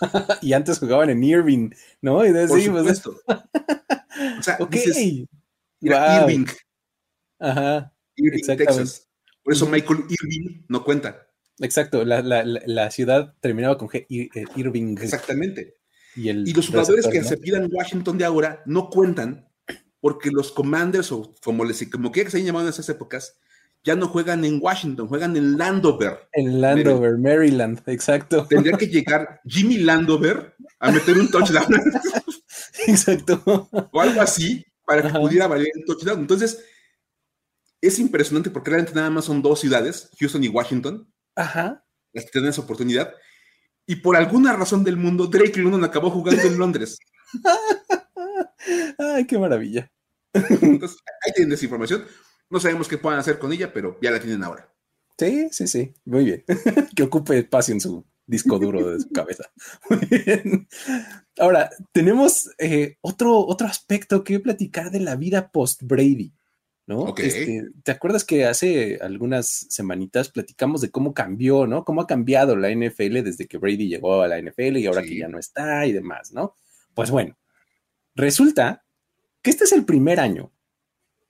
y antes jugaban en Irving, ¿no? Y por pues, supuesto. o sea, okay. Irving. Ajá. Irving, Texas. Por eso Michael Irving no cuenta. Exacto, la, ciudad terminaba con G, eh, Irving. Exactamente. Y, los jugadores que se pidan Washington de ahora no cuentan porque los Commanders, o como, les, como quiera que se hayan llamado en esas épocas, ya no juegan en Washington, juegan en Landover. En Landover, Maryland, exacto. Tendría que llegar Jimmy Landover a meter un touchdown. exacto. O algo así para que pudiera valer un touchdown. Entonces, es impresionante porque realmente nada más son dos ciudades, Houston y Washington. Ajá. Las que tienen esa oportunidad. Y por alguna razón del mundo, Drake London acabó jugando en Londres. Ay, qué maravilla. Entonces, ahí tienen esa información. No sabemos qué puedan hacer con ella, pero ya la tienen ahora. Sí, sí, sí. Muy bien. que ocupe espacio en su disco duro de su cabeza. Muy bien. Ahora, tenemos eh, otro, otro aspecto que platicar de la vida post-Brady. ¿no? Este, ¿Te acuerdas que hace algunas semanitas platicamos de cómo cambió, ¿no? Cómo ha cambiado la NFL desde que Brady llegó a la NFL y ahora que ya no está y demás, ¿no? Pues bueno, resulta que este es el primer año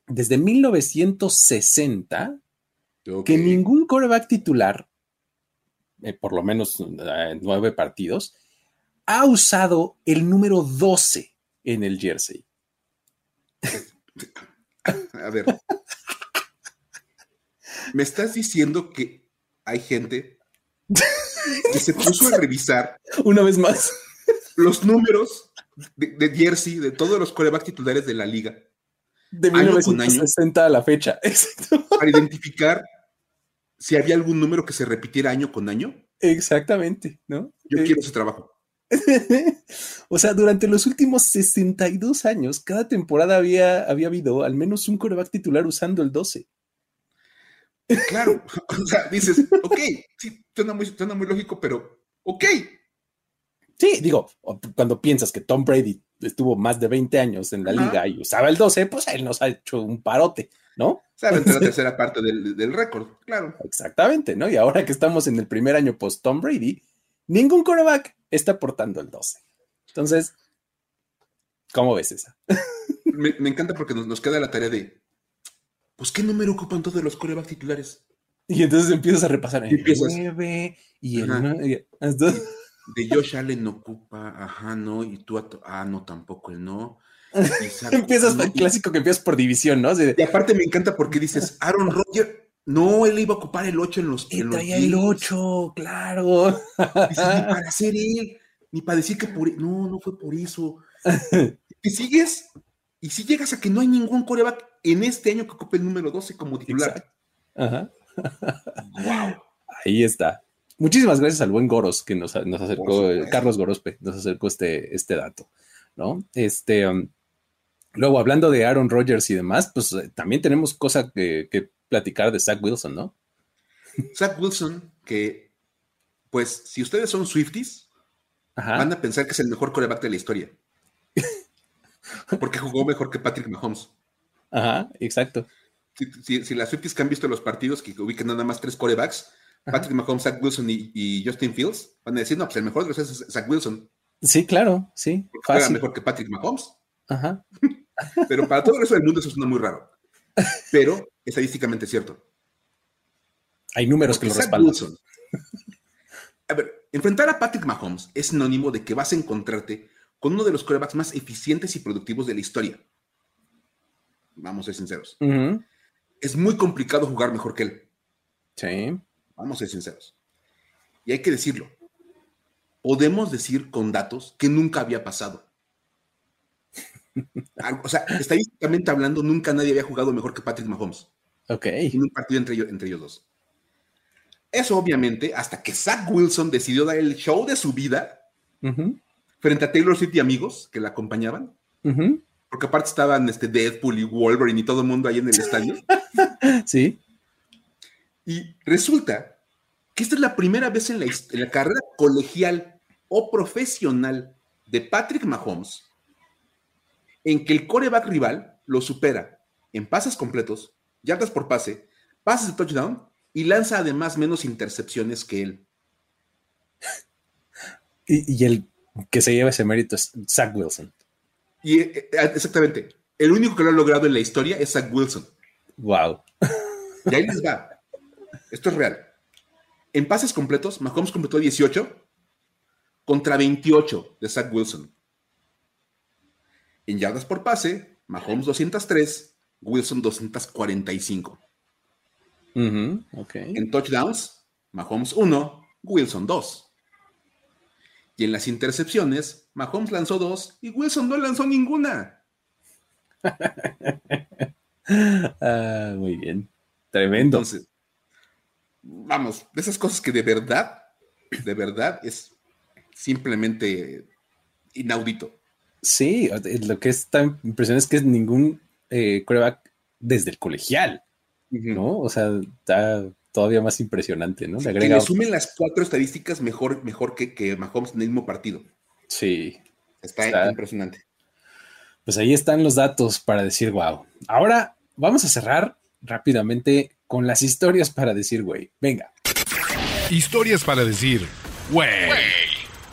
desde 1960 que ningún coreback titular, eh, por lo menos eh, nueve partidos, ha usado el número 12 en el jersey. A ver. Me estás diciendo que hay gente que se puso a revisar una vez más los números de, jersey de todos los corebacks titulares de la liga de 1960 a la fecha. Exacto. Para identificar si había algún número que se repitiera año con año. Exactamente, ¿no? Yo quiero ese trabajo. o sea, durante los últimos 62 años, cada temporada había, había habido al menos un coreback titular usando el 12. Claro, o sea, dices, ok, sí, suena muy, suena muy lógico, pero ok. Sí, digo, cuando piensas que Tom Brady estuvo más de 20 años en la liga y usaba el 12, pues él nos ha hecho un parote, ¿no? Saben la tercera parte del, récord, claro. Exactamente, ¿no? Y ahora que estamos en el primer año post Tom Brady, ningún coreback está aportando el 12. Entonces, ¿cómo ves esa? me, encanta porque nos, queda la tarea de, pues, ¿qué número ocupan todos los coreback titulares? Y entonces empiezas a repasar el 9 y el 9 de Josh Allen ocupa, ajá, no, y tú, ah, no, tampoco el no. empiezas el clásico que empiezas por división, ¿no? y aparte me encanta porque dices, Aaron Rodgers, no, él iba a ocupar el 8 en los. Él traía el 8, claro. Dice, para ser él, ni para decir que por... E-, no, no fue por eso. y sigues, y si llegas a que no hay ningún coreback en este año que ocupe el número 12 como titular. Ajá. wow. Ahí está. Muchísimas gracias al buen Goros que nos, acercó, Carlos Gorospe, nos acercó este, este dato, ¿no? Este, um, luego, hablando de Aaron Rodgers y demás, pues eh, también tenemos cosas que, platicar de Zach Wilson, ¿no? Zach Wilson, que, pues, si ustedes son Swifties, van a pensar que es el mejor coreback de la historia. Porque jugó mejor que Patrick Mahomes. Ajá, exacto. Si, las Swifties que han visto los partidos que ubican nada más tres corebacks, Patrick Mahomes, Zach Wilson y, Justin Fields, van a decir, no, pues el mejor de los es Zach Wilson. Sí, claro, sí. Porque mejor que Patrick Mahomes. Ajá. Pero para todo el resto del mundo eso suena muy raro. Pero estadísticamente es cierto. Hay números que lo respaldan. a ver, enfrentar a Patrick Mahomes es sinónimo de que vas a encontrarte con uno de los corebacks más eficientes y productivos de la historia. Vamos a ser sinceros. Es muy complicado jugar mejor que él. Sí. Vamos a ser sinceros. Y hay que decirlo. Podemos decir con datos que nunca había pasado. O sea, estadísticamente hablando, nunca nadie había jugado mejor que Patrick Mahomes. Ok. En un partido entre ellos, entre ellos dos. Eso, obviamente, hasta que Zach Wilson decidió dar el show de su vida frente a Taylor Swift y amigos que la acompañaban. Porque aparte estaban este Deadpool y Wolverine y todo el mundo ahí en el estadio. sí. Y resulta que esta es la primera vez en la, carrera colegial o profesional de Patrick Mahomes en que el coreback rival lo supera en pases completos, yardas por pase, pases de touchdown y lanza además menos intercepciones que él. Y, el que se lleva ese mérito es Zach Wilson. Y eh, eh, exactamente, el único que lo ha logrado en la historia es Zach Wilson. Wow. Y ahí les va. Esto es real. En pases completos, Mahomes completó 18 contra 28 de Zach Wilson. En yardas por pase, Mahomes 203, Wilson 245. En touchdowns, Mahomes 1, Wilson 2. Y en las intercepciones, Mahomes lanzó 2 y Wilson no lanzó ninguna. ah, muy bien. Tremendo. Entonces, vamos, de esas cosas que de verdad, de verdad es simplemente inaudito. Sí, lo que es tan impresionante es que es ningún eh, desde el colegial, ¿no? O sea, está todavía más impresionante, ¿no? Le, agrega... sumen las cuatro estadísticas mejor, mejor que, que Mahomes en el mismo partido. Sí. está, impresionante. Pues ahí están los datos para decir, wow. Ahora vamos a cerrar rápidamente con las historias para decir, güey. Venga. Historias para decir, güey.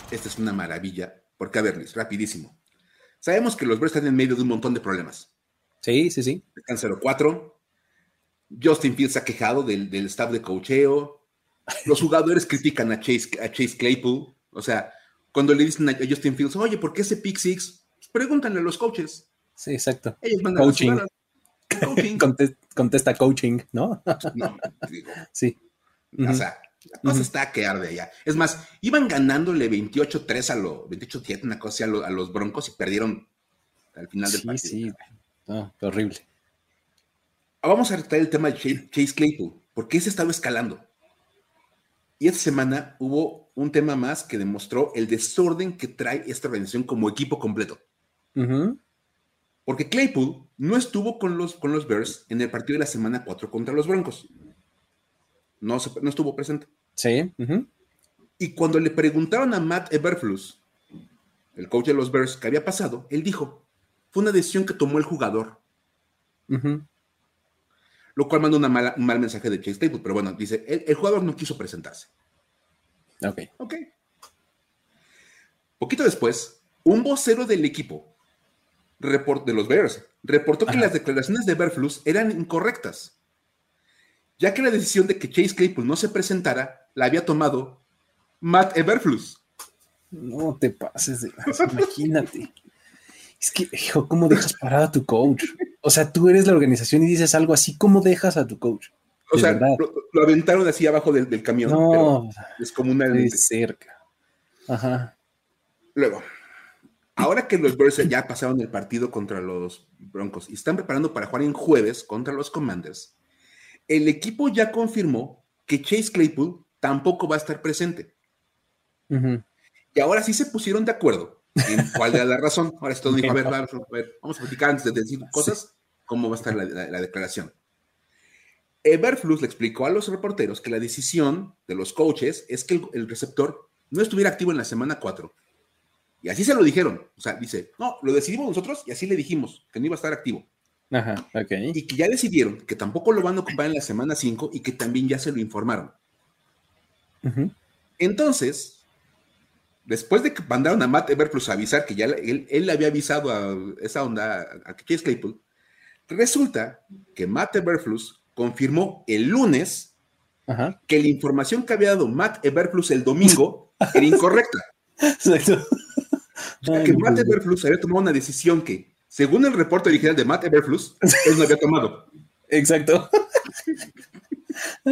Esta es una maravilla, porque a ver, Luis, rapidísimo. Sabemos que los Bears están en medio de un montón de problemas. Sí, sí, sí. Están 0-4. Justin Fields ha quejado del, staff de cocheo. Los jugadores critican a Chase, a Chase Claypool. O sea, cuando le dicen a Justin Fields, oye, ¿por qué ese pick six? Pues pregúntanle a los coaches. Sí, exacto. Ellos mandan coaching. Coaching. contesta coaching, ¿no? no, digo. Sí. O sea, la cosa está que arde allá. Es más, iban ganándole 28-3 a los 28-7, una cosa a, los Broncos y perdieron al final del partido. Sí, sí. horrible. Ah, vamos a tratar el tema de Chase Claypool, porque ese estaba escalando. Y esta semana hubo un tema más que demostró el desorden que trae esta organización como equipo completo. Porque Claypool no estuvo con los, con los Bears en el partido de la semana 4 contra los Broncos. No, no estuvo presente. Sí. Y cuando le preguntaron a Matt Eberflus, el coach de los Bears, qué había pasado, él dijo, fue una decisión que tomó el jugador. Lo cual mandó una mala, un mal mensaje de Chase Claypool. Pero bueno, dice, el, jugador no quiso presentarse. Ok. Ok. Poquito después, un vocero del equipo de los Bears reportó que las declaraciones de Berflus eran incorrectas, ya que la decisión de que Chase Claypool no se presentara la había tomado Matt Everflus. No te pases de imagínate. Es que, hijo, ¿cómo dejas parado a tu coach? O sea, tú eres la organización y dices algo así, ¿cómo dejas a tu coach? O sea, lo, aventaron así abajo del, camión. No, es como una de cerca. Ajá. Luego, ahora que los Bears ya pasaron el partido contra los Broncos y están preparando para jugar en jueves contra los Commanders, el equipo ya confirmó que Chase Claypool tampoco va a estar presente. Y ahora sí se pusieron de acuerdo en cuál era la razón. Ahora esto dijo, a ver, vamos a platicar antes de decir cosas, cómo va a estar la, declaración. Everflux le explicó a los reporteros que la decisión de los coaches es que el, receptor no estuviera activo en la semana 4. Y así se lo dijeron. O sea, dice, no, lo decidimos nosotros y así le dijimos que no iba a estar activo. Ajá, ok. Y que ya decidieron que tampoco lo van a ocupar en la semana 5 y que también ya se lo informaron. Entonces, después de que mandaron a Matt Everflux a avisar que ya él, le había avisado a esa onda, a Chase Claypool, resulta que Matt Everflux confirmó el lunes que la información que había dado Matt Everflux el domingo era incorrecta. Exacto. Que Matt Everflux había tomado una decisión que, según el reporte original de Matt Everflux, él no había tomado. Exacto. o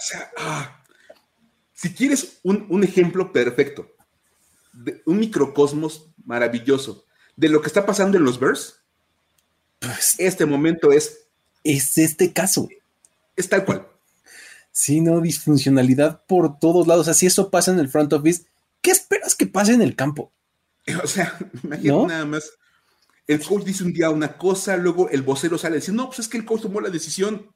sea, ah, si quieres un, ejemplo perfecto, de un microcosmos maravilloso de lo que está pasando en los Bears, pues, este momento es... Es este caso. Es tal cual. Sí, no, disfuncionalidad por todos lados. Así eso pasa en el front office. ¿Qué esperas pase en el campo? O sea, imagínate nada más. El coach dice un día una cosa, luego el vocero sale y no, pues es que el coach tomó la decisión.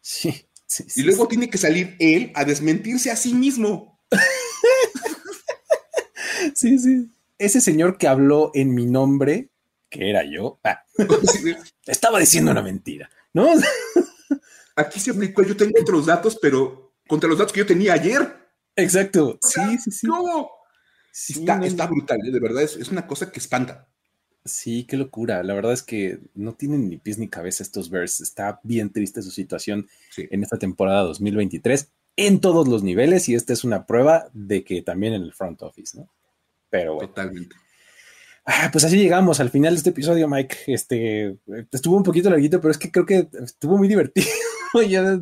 Sí y luego tiene que salir él a desmentirse a sí mismo. sí, sí. Ese señor que habló en mi nombre, que era yo, ah, estaba diciendo una mentira, ¿no? Aquí se aplicó, yo tengo otros datos, pero contra los datos que yo tenía ayer. Exacto. Sí, sí, sí. No. Está, brutal, ¿eh? de verdad, es una cosa que espanta. Sí, qué locura. La verdad es que no tienen ni pies ni cabeza estos Bears. Está bien triste su situación en esta temporada 2023 en todos los niveles y esta es una prueba de que también en el front office, ¿no? Pero bueno. Totalmente. Ah, pues así llegamos al final de este episodio, Mike. Este estuvo un poquito larguito, pero es que creo que estuvo muy divertido. ya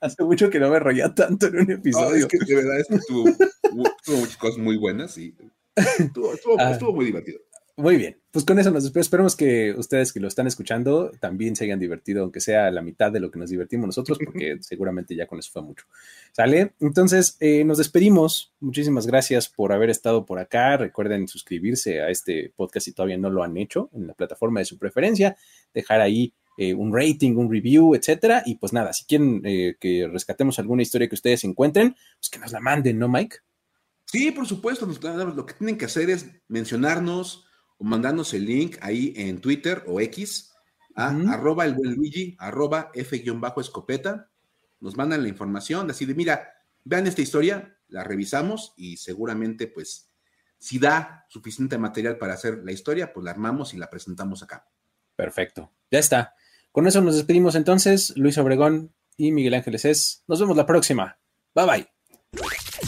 hace mucho que no me rollé tanto en un episodio. es que de verdad es que estuvo, muchas cosas muy buenas y estuvo ah. muy divertido. Muy bien, pues con eso nos despedimos. Esperemos que ustedes que lo están escuchando también se hayan divertido, aunque sea la mitad de lo que nos divertimos nosotros, porque seguramente ya con eso fue mucho. ¿Sale? Entonces, eh, nos despedimos. Muchísimas gracias por haber estado por acá. Recuerden suscribirse a este podcast si todavía no lo han hecho en la plataforma de su preferencia, dejar ahí eh, un rating, un review, etcétera. Y pues nada, si quieren eh, que rescatemos alguna historia que ustedes encuentren, pues que nos la manden, ¿no, Mike? Sí, por supuesto. Lo que tienen que hacer es mencionarnos o mandarnos el link ahí en Twitter o X a arroba el buen Luigi, arroba F-escopeta. Nos mandan la información, así de, mira, vean esta historia, la revisamos y seguramente, pues, si da suficiente material para hacer la historia, pues la armamos y la presentamos acá. Perfecto, ya está. Con eso nos despedimos entonces, Luis Obregón y Miguel Ángeles es. Nos vemos la próxima. Bye bye.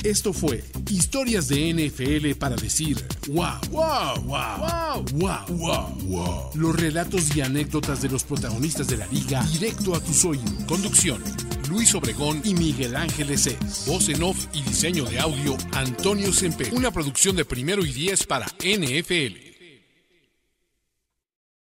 Esto fue Historias de NFL para decir wow, wow, wow, wow, wow, wow, Los relatos y anécdotas de los protagonistas de la liga directo a tus oídos. Conducción. Luis Obregón y Miguel Ángeles es. Voz en off y diseño de audio Antonio Sempe. Una producción de primero y diez para NFL.